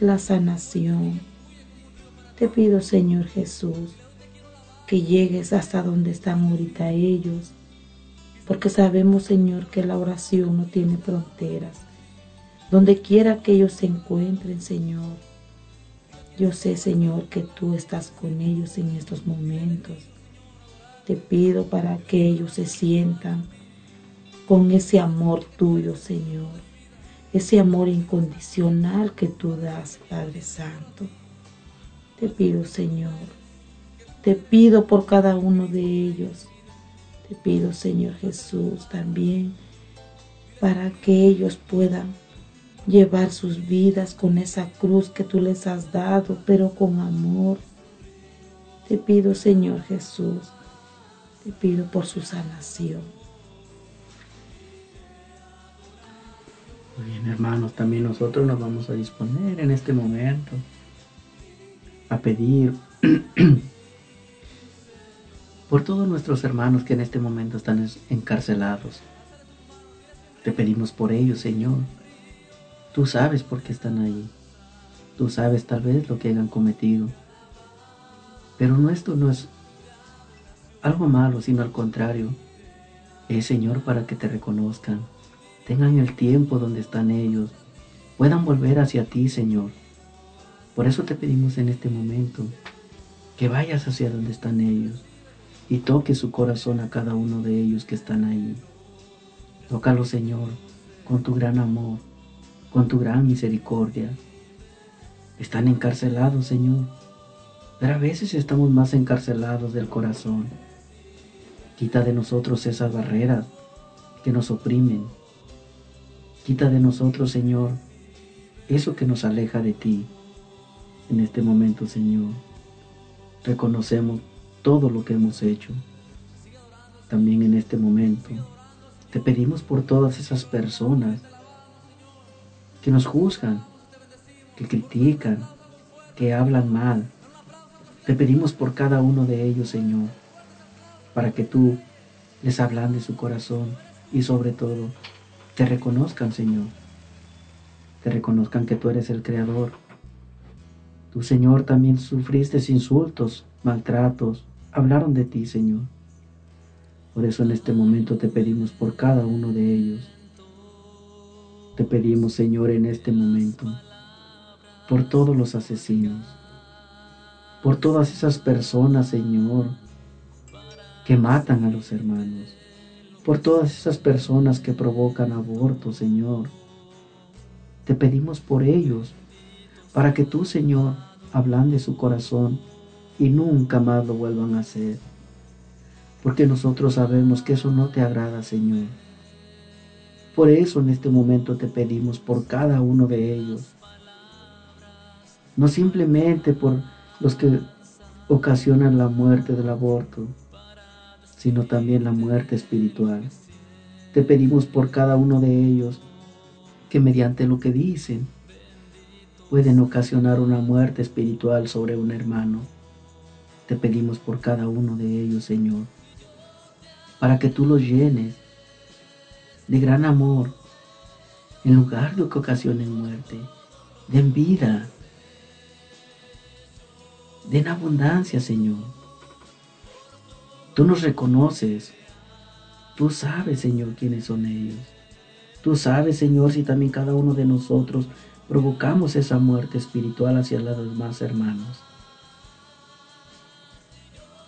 la sanación. Te pido, Señor Jesús, que llegues hasta donde están ahorita ellos, porque sabemos, Señor, que la oración no tiene fronteras donde quiera que ellos se encuentren, Señor. Yo sé, Señor, que tú estás con ellos en estos momentos. Te pido para que ellos se sientan con ese amor tuyo, Señor. Ese amor incondicional que tú das, Padre Santo. Te pido, Señor. Te pido por cada uno de ellos. Te pido, Señor Jesús, también para que ellos puedan llevar sus vidas con esa cruz que tú les has dado, pero con amor. Te pido, Señor Jesús, te pido por su sanación. Muy bien, hermanos, también nosotros nos vamos a disponer en este momento a pedir por todos nuestros hermanos que en este momento están encarcelados. Te pedimos por ellos, Señor, Tú sabes por qué están ahí. Tú sabes tal vez lo que hayan cometido. Pero no esto no es algo malo, sino al contrario. Es Señor para que te reconozcan. Tengan el tiempo donde están ellos. Puedan volver hacia ti, Señor. Por eso te pedimos en este momento que vayas hacia donde están ellos y toque su corazón a cada uno de ellos que están ahí. Tócalo, Señor, con tu gran amor con tu gran misericordia. Están encarcelados, Señor, pero a veces estamos más encarcelados del corazón. Quita de nosotros esas barreras que nos oprimen. Quita de nosotros, Señor, eso que nos aleja de ti. En este momento, Señor, reconocemos todo lo que hemos hecho. También en este momento, te pedimos por todas esas personas que nos juzgan, que critican, que hablan mal. Te pedimos por cada uno de ellos, Señor, para que tú les de su corazón y sobre todo te reconozcan, Señor. Te reconozcan que tú eres el Creador. Tú, Señor, también sufriste insultos, maltratos, hablaron de ti, Señor. Por eso en este momento te pedimos por cada uno de ellos te pedimos, Señor, en este momento, por todos los asesinos, por todas esas personas, Señor, que matan a los hermanos, por todas esas personas que provocan aborto, Señor. Te pedimos por ellos, para que tú, Señor, de su corazón y nunca más lo vuelvan a hacer. Porque nosotros sabemos que eso no te agrada, Señor. Por eso en este momento te pedimos por cada uno de ellos. No simplemente por los que ocasionan la muerte del aborto, sino también la muerte espiritual. Te pedimos por cada uno de ellos que mediante lo que dicen pueden ocasionar una muerte espiritual sobre un hermano. Te pedimos por cada uno de ellos, Señor, para que tú los llenes de gran amor, en lugar de que ocasionen muerte, den vida, den abundancia, Señor. Tú nos reconoces, tú sabes, Señor, quiénes son ellos. Tú sabes, Señor, si también cada uno de nosotros provocamos esa muerte espiritual hacia los demás hermanos.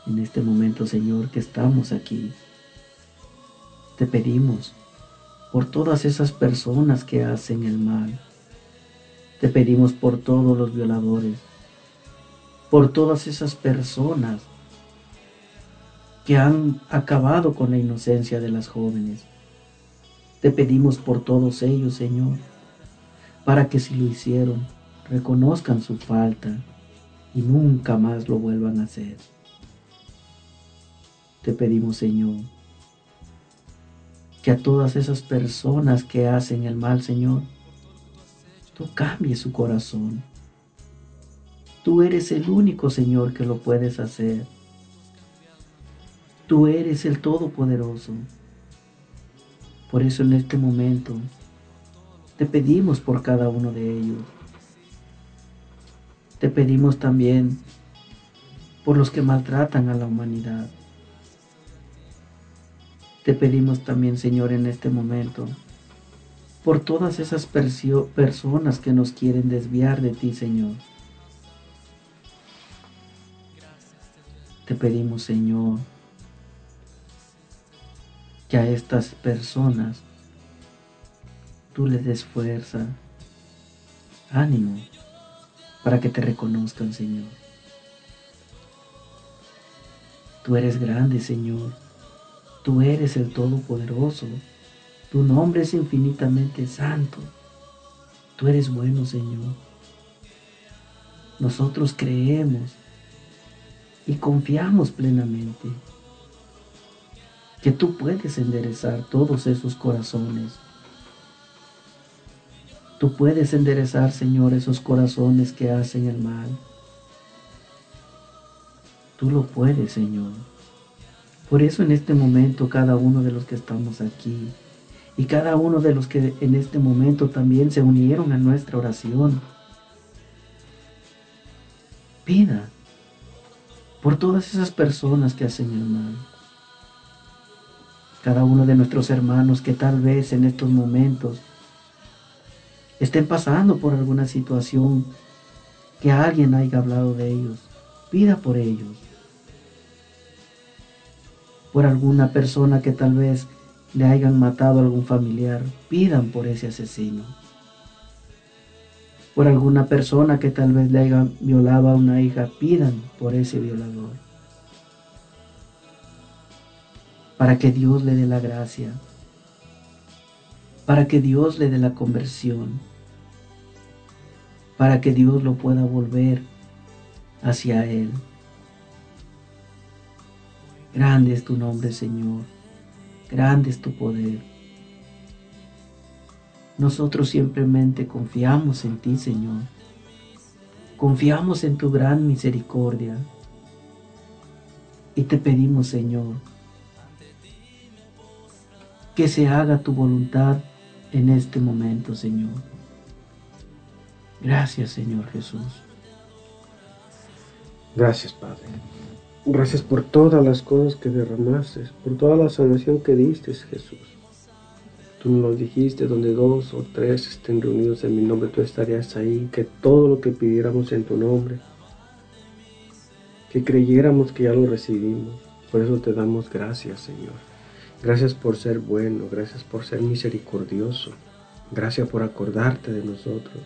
En este momento, Señor, que estamos aquí, te pedimos por todas esas personas que hacen el mal. Te pedimos por todos los violadores, por todas esas personas que han acabado con la inocencia de las jóvenes. Te pedimos por todos ellos, Señor, para que si lo hicieron, reconozcan su falta y nunca más lo vuelvan a hacer. Te pedimos, Señor, que a todas esas personas que hacen el mal, Señor, tú cambies su corazón. Tú eres el único, Señor, que lo puedes hacer. Tú eres el Todopoderoso. Por eso en este momento te pedimos por cada uno de ellos. Te pedimos también por los que maltratan a la humanidad. Te pedimos también, Señor, en este momento, por todas esas personas que nos quieren desviar de ti, Señor. Te pedimos, Señor, que a estas personas tú les des fuerza, ánimo, para que te reconozcan, Señor. Tú eres grande, Señor. Tú eres el Todopoderoso. Tu nombre es infinitamente santo. Tú eres bueno, Señor. Nosotros creemos y confiamos plenamente que tú puedes enderezar todos esos corazones. Tú puedes enderezar, Señor, esos corazones que hacen el mal. Tú lo puedes, Señor. Por eso en este momento cada uno de los que estamos aquí y cada uno de los que en este momento también se unieron a nuestra oración, pida por todas esas personas que hacen el mal cada uno de nuestros hermanos que tal vez en estos momentos estén pasando por alguna situación que alguien haya hablado de ellos. Pida por ellos. Por alguna persona que tal vez le hayan matado a algún familiar, pidan por ese asesino. Por alguna persona que tal vez le haya violado a una hija, pidan por ese violador. para que Dios le dé la gracia, para que Dios le dé la conversión, para que Dios lo pueda volver hacia Él. Grande es tu nombre, Señor, grande es tu poder. Nosotros simplemente confiamos en ti, Señor. Confiamos en tu gran misericordia. Y te pedimos, Señor, que se haga tu voluntad en este momento, Señor. Gracias, Señor Jesús. Gracias, Padre. Gracias por todas las cosas que derramaste, por toda la sanación que diste, Jesús. Tú nos dijiste, donde dos o tres estén reunidos en mi nombre, tú estarías ahí, que todo lo que pidiéramos en tu nombre, que creyéramos que ya lo recibimos. Por eso te damos gracias, Señor. Gracias por ser bueno, gracias por ser misericordioso, gracias por acordarte de nosotros.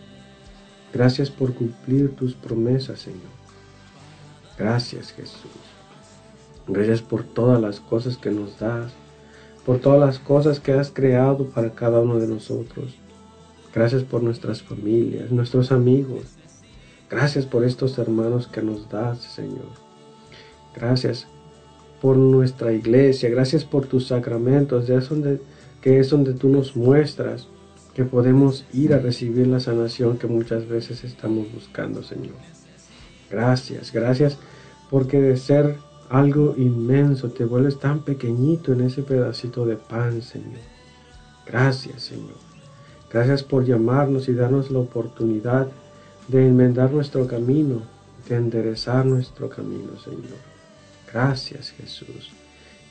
Gracias por cumplir tus promesas, Señor. Gracias, Jesús. Gracias por todas las cosas que nos das, por todas las cosas que has creado para cada uno de nosotros. Gracias por nuestras familias, nuestros amigos. Gracias por estos hermanos que nos das, Señor. Gracias por nuestra iglesia, gracias por tus sacramentos, que es donde tú nos muestras que podemos ir a recibir la sanación que muchas veces estamos buscando, Señor. Gracias, gracias porque de ser algo inmenso te vuelves tan pequeñito en ese pedacito de pan, Señor. Gracias, Señor. Gracias por llamarnos y darnos la oportunidad de enmendar nuestro camino, de enderezar nuestro camino, Señor. Gracias Jesús.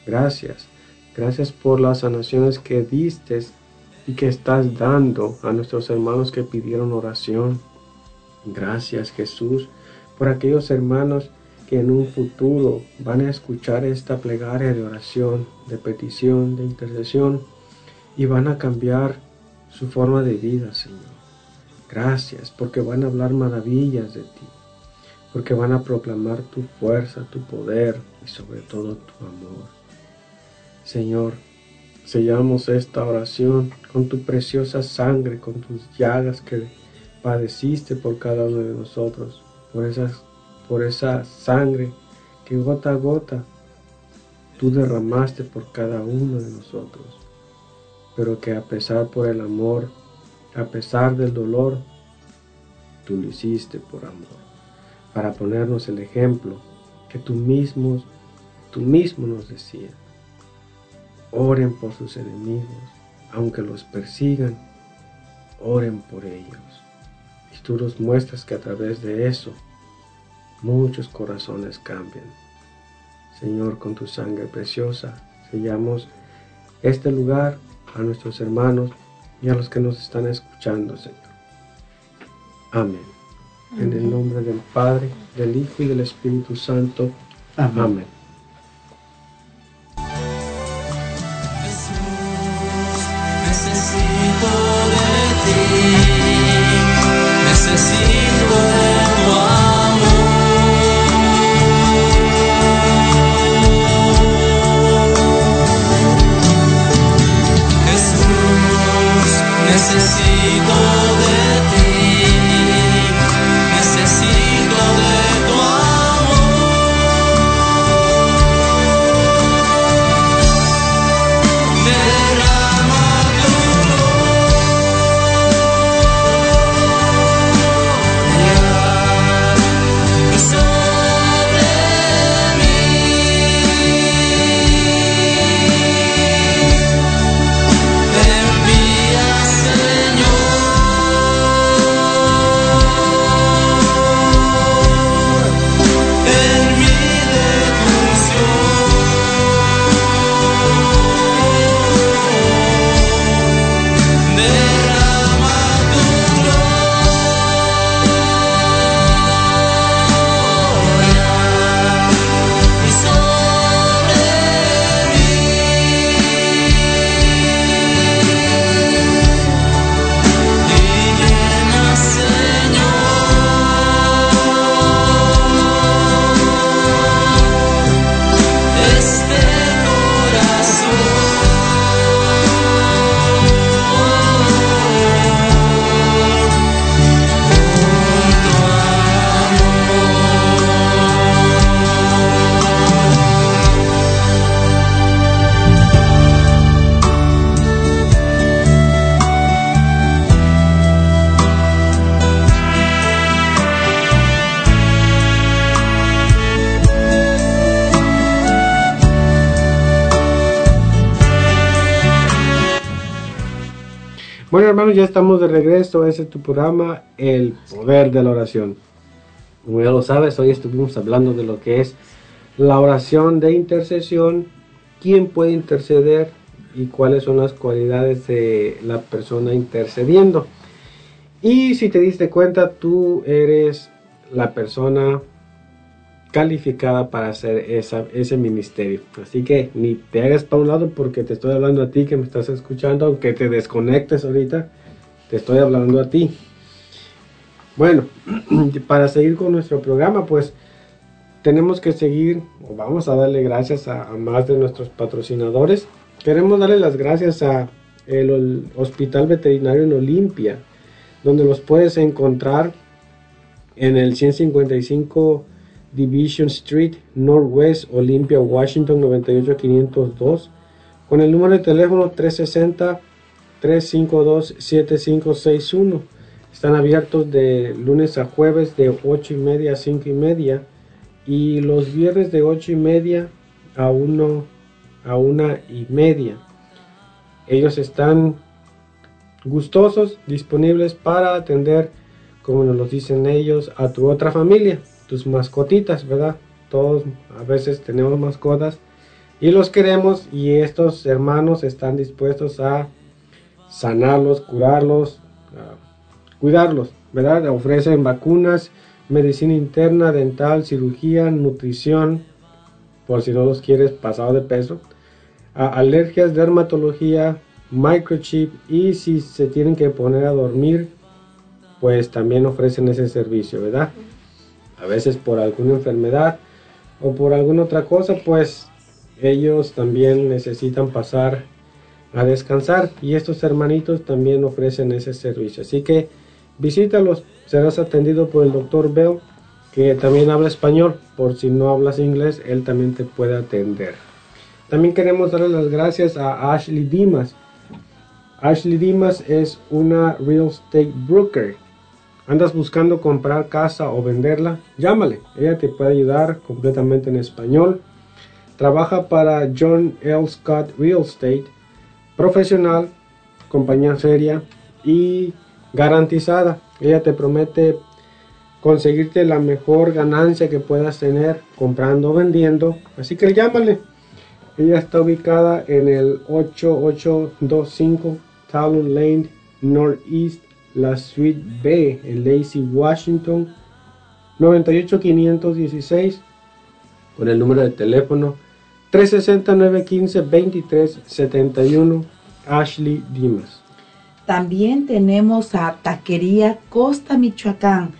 Gracias. Gracias por las sanaciones que diste y que estás dando a nuestros hermanos que pidieron oración. Gracias Jesús por aquellos hermanos que en un futuro van a escuchar esta plegaria de oración, de petición, de intercesión y van a cambiar su forma de vida, Señor. Gracias porque van a hablar maravillas de ti, porque van a proclamar tu fuerza, tu poder y sobre todo tu amor. Señor, sellamos esta oración con tu preciosa sangre, con tus llagas que padeciste por cada uno de nosotros, por, por esa sangre que gota a gota tú derramaste por cada uno de nosotros, pero que a pesar por el amor, a pesar del dolor, tú lo hiciste por amor, para ponernos el ejemplo que tú mismo, tú mismo nos decías. Oren por sus enemigos, aunque los persigan, oren por ellos. Nos muestras que a través de eso muchos corazones cambian. Señor, con tu sangre preciosa, sellamos este lugar a nuestros hermanos y a los que nos están escuchando, Señor. Amén. En el nombre del Padre, del Hijo y del Espíritu Santo. Amén. Necesito ya estamos de regreso. Ese es tu programa, El Poder de la Oración. Como ya lo sabes, hoy estuvimos hablando de lo que es la oración de intercesión, quién puede interceder y cuáles son las cualidades de la persona intercediendo. Y si te diste cuenta, tú eres la persona calificada para hacer esa, ese ministerio. Así que ni te hagas para un lado porque te estoy hablando a ti que me estás escuchando, aunque te desconectes ahorita, te estoy hablando a ti. Bueno, para seguir con nuestro programa, pues tenemos que seguir, o vamos a darle gracias a, más de nuestros patrocinadores. Queremos darle las gracias a el, Hospital Veterinario en Olimpia, donde los puedes encontrar en el 155 Division Street, Northwest, Olympia, Washington 98502, con el número de teléfono 360-352-7561. Están abiertos de lunes a jueves de 8 y media a 5 y media y los viernes de 8 y media a 1 a una y media. Ellos están gustosos, disponibles para atender, como nos lo dicen ellos, a tu otra familia, tus mascotitas, ¿verdad? Todos a veces tenemos mascotas y los queremos y estos hermanos están dispuestos a sanarlos, curarlos, a cuidarlos, ¿verdad? Ofrecen vacunas, medicina interna, dental, cirugía, nutrición, por si no los quieres pasado de peso, alergias, dermatología, microchip y si se tienen que poner a dormir, pues también ofrecen ese servicio, ¿verdad? A veces por alguna enfermedad o por alguna otra cosa, pues ellos también necesitan pasar a descansar y estos hermanitos también ofrecen ese servicio. Así que visítalos, serás atendido por el doctor Bell, que también habla español. Por si no hablas inglés, él también te puede atender. También queremos darle las gracias a Ashley Dimas. Ashley Dimas es una real estate broker. ¿Andas buscando comprar casa o venderla? Llámale, ella te puede ayudar completamente en español. Trabaja para John L. Scott Real Estate, profesional, compañía seria y garantizada. Ella te promete conseguirte la mejor ganancia que puedas tener comprando o vendiendo. Así que llámale. Ella está ubicada en el 8825 Talon Lane Northeast, la Suite B, en Lacey, Washington. 98516 con el número de teléfono 360-915-2371 Ashley Dimas. También tenemos a Taquería Costa Michoacán.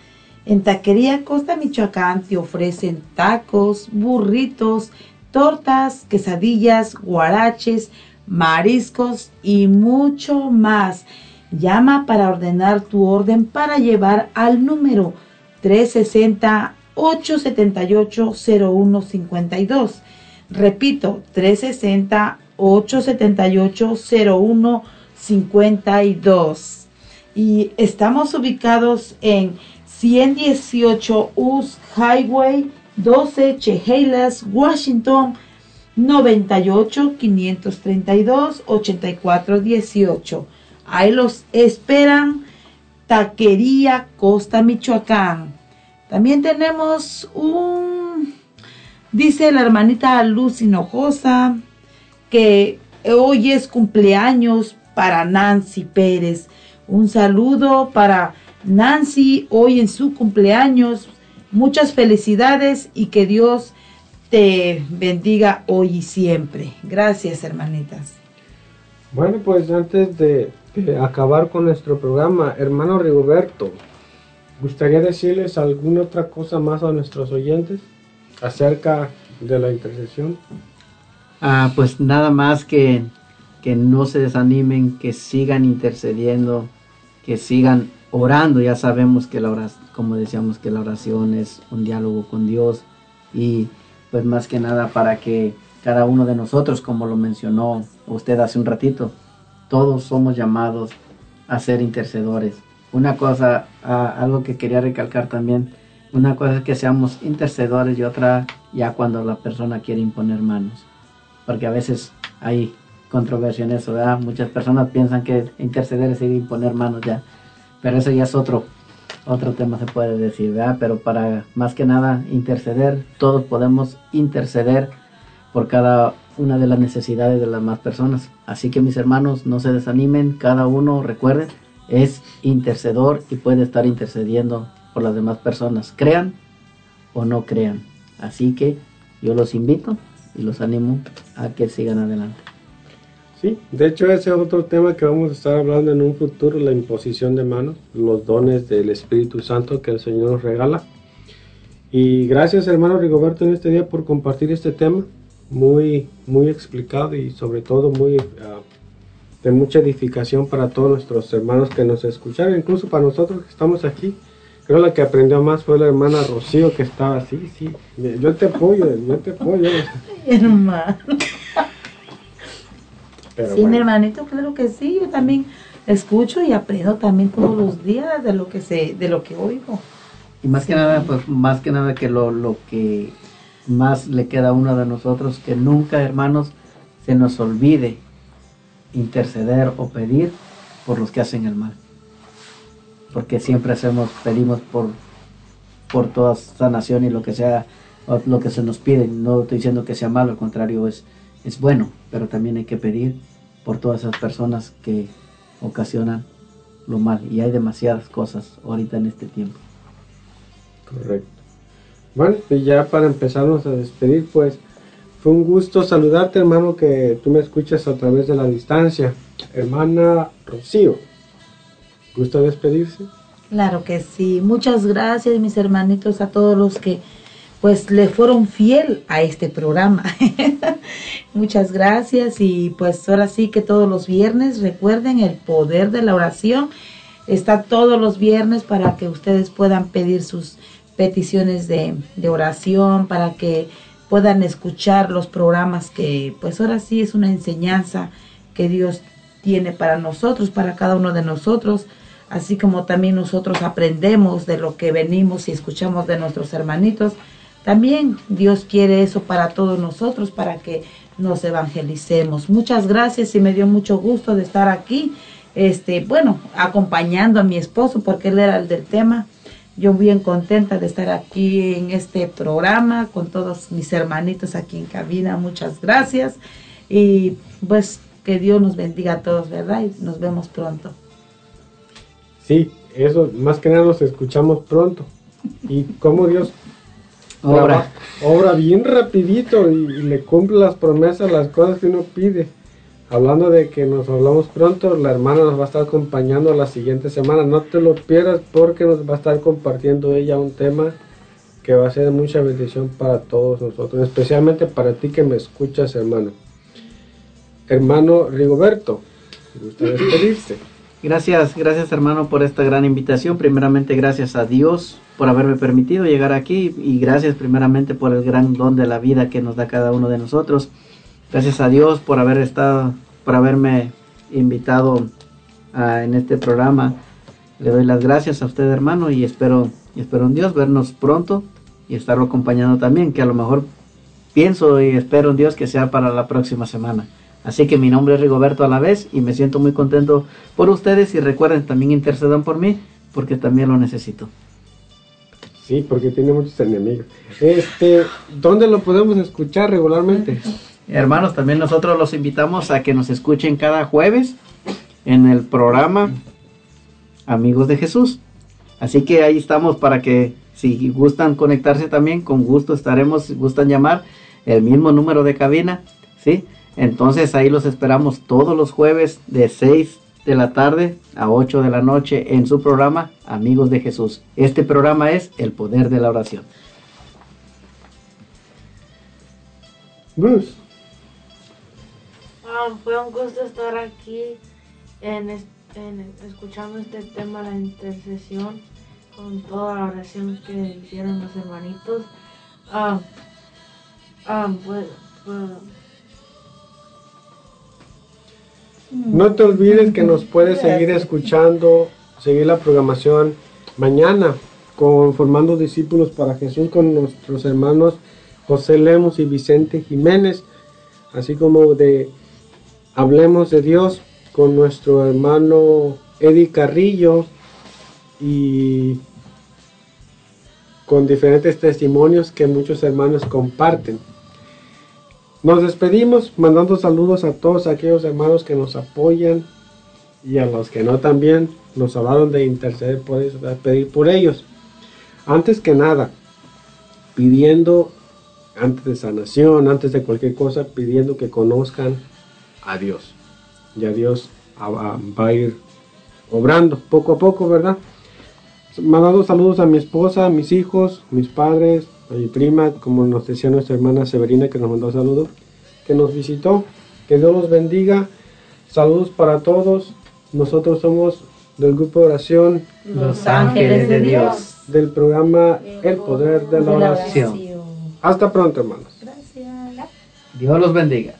En Taquería Costa Michoacán te ofrecen tacos, burritos, tortas, quesadillas, guaraches, mariscos y mucho más. Llama para ordenar tu orden para llevar al número 360-878-0152. Repito, 360-878-0152. Y estamos ubicados en 118 US Highway 12 Chehalis, Washington 98 532 84 18. Ahí los esperan. Taquería Costa Michoacán. También tenemos un, dice la hermanita Luz Hinojosa, que hoy es cumpleaños para Nancy Pérez. Un saludo para Nancy hoy en su cumpleaños. Muchas felicidades y que Dios te bendiga hoy y siempre. Gracias, hermanitas. Bueno, pues antes de, de acabar con nuestro programa, hermano Rigoberto, ¿gustaría decirles alguna otra cosa más a nuestros oyentes acerca de la intercesión? Ah, pues nada más que, que no se desanimen, que sigan intercediendo, que sigan orando. Ya sabemos que la oración, como decíamos, que la oración es un diálogo con Dios y pues más que nada para que cada uno de nosotros, como lo mencionó usted hace un ratito, todos somos llamados a ser intercedores. Una cosa, ah, algo que quería recalcar también, una cosa es que seamos intercedores y otra ya cuando la persona quiere imponer manos. Porque a veces hay controversia en eso, ¿verdad? Muchas personas piensan que interceder es ir a imponer manos ya. Pero eso ya es otro, otro tema se puede decir, ¿verdad? Pero para más que nada interceder, todos podemos interceder por cada una de las necesidades de las más personas. Así que mis hermanos, no se desanimen, cada uno, recuerden, es intercedor y puede estar intercediendo por las demás personas, crean o no crean. Así que yo los invito y los animo a que sigan adelante. Sí, de hecho ese es otro tema que vamos a estar hablando en un futuro, la imposición de manos, los dones del Espíritu Santo que el Señor nos regala. Y gracias hermano Rigoberto en este día por compartir este tema, muy, muy explicado y sobre todo muy ah, de mucha edificación para todos nuestros hermanos que nos escucharon, incluso para nosotros que estamos aquí. Creo la que aprendió más fue la hermana Rocío que estaba así, sí, yo te apoyo, yo te apoyo. Hermano. Pero sí, mi hermanito, claro que sí. Yo también escucho y aprendo también todos los días de lo que sé, de lo que oigo. Y más que nada, pues más que nada que lo, lo que más le queda a uno de nosotros, que nunca, hermanos, se nos olvide interceder o pedir por los que hacen el mal. Porque siempre hacemos, pedimos por, por toda sanación y lo que sea, lo que se nos pide. No estoy diciendo que sea malo, al contrario, es, es bueno, pero también hay que pedir por todas esas personas que ocasionan lo mal. Y hay demasiadas cosas ahorita en este tiempo. Correcto. Bueno, y ya para empezarnos a despedir, pues fue un gusto saludarte, hermano, que tú me escuchas a través de la distancia. Hermana Rocío, ¿gusta despedirse? Claro que sí. Muchas gracias, mis hermanitos, a todos los que pues le fueron fiel a este programa. Muchas gracias y pues ahora sí que todos los viernes recuerden el poder de la oración. Está todos los viernes para que ustedes puedan pedir sus peticiones de, de oración, para que puedan escuchar los programas que pues ahora sí es una enseñanza que Dios tiene para nosotros, para cada uno de nosotros, así como también nosotros aprendemos de lo que venimos y escuchamos de nuestros hermanitos. También Dios quiere eso para todos nosotros, para que nos evangelicemos. Muchas gracias y me dio mucho gusto de estar aquí, este, bueno, acompañando a mi esposo porque él era el del tema. Yo bien contenta de estar aquí en este programa con todos mis hermanitos aquí en cabina. Muchas gracias y pues que Dios nos bendiga a todos, ¿verdad? Y nos vemos pronto. Sí, eso, más que nada nos escuchamos pronto. Y cómo Dios Obra. obra bien rapidito y, y le cumple las promesas, las cosas que uno pide. Hablando de que nos hablamos pronto, la hermana nos va a estar acompañando la siguiente semana. No te lo pierdas porque nos va a estar compartiendo ella un tema que va a ser de mucha bendición para todos nosotros, especialmente para ti que me escuchas, hermano. Hermano Rigoberto, ¿me gusta despedirse? Gracias, gracias hermano por esta gran invitación. Primeramente gracias a Dios por haberme permitido llegar aquí y gracias primeramente por el gran don de la vida que nos da cada uno de nosotros. Gracias a Dios por haber estado, por haberme invitado ah, en este programa. Le doy las gracias a usted hermano y espero, espero en Dios vernos pronto y estarlo acompañando también, que a lo mejor pienso y espero en Dios que sea para la próxima semana. Así que mi nombre es Rigoberto a la vez y me siento muy contento por ustedes y recuerden también intercedan por mí porque también lo necesito. Sí, porque tiene muchos enemigos. Este, ¿dónde lo podemos escuchar regularmente? Hermanos, también nosotros los invitamos a que nos escuchen cada jueves en el programa Amigos de Jesús. Así que ahí estamos para que si gustan conectarse también, con gusto estaremos, si gustan llamar el mismo número de cabina, ¿sí? Entonces ahí los esperamos todos los jueves de 6 de la tarde a 8 de la noche en su programa Amigos de Jesús. Este programa es El Poder de la Oración. Bruce. Ah, fue un gusto estar aquí en, es- en- escuchando este tema, la intercesión, con toda la oración que hicieron los hermanitos. Ah, ah, pues, pues, No te olvides que nos puedes seguir escuchando, seguir la programación mañana con Formando Discípulos para Jesús con nuestros hermanos José Lemos y Vicente Jiménez, así como de Hablemos de Dios con nuestro hermano Eddie Carrillo y con diferentes testimonios que muchos hermanos comparten. Nos despedimos mandando saludos a todos aquellos hermanos que nos apoyan y a los que no también nos hablaron de interceder por ellos, de pedir por ellos. Antes que nada, pidiendo, antes de sanación, antes de cualquier cosa, pidiendo que conozcan a Dios. Dios a- a- va a ir obrando poco a poco, ¿verdad? Mandando saludos a mi esposa, a mis hijos, mis padres, a mi prima, como nos decía nuestra hermana Severina que nos mandó saludos, que nos visitó. Que Dios los bendiga. Saludos para todos. Nosotros somos del grupo de oración Los ángeles de Dios. del programa El Poder de la de la Oración. Hasta pronto, hermanos. Dios los bendiga.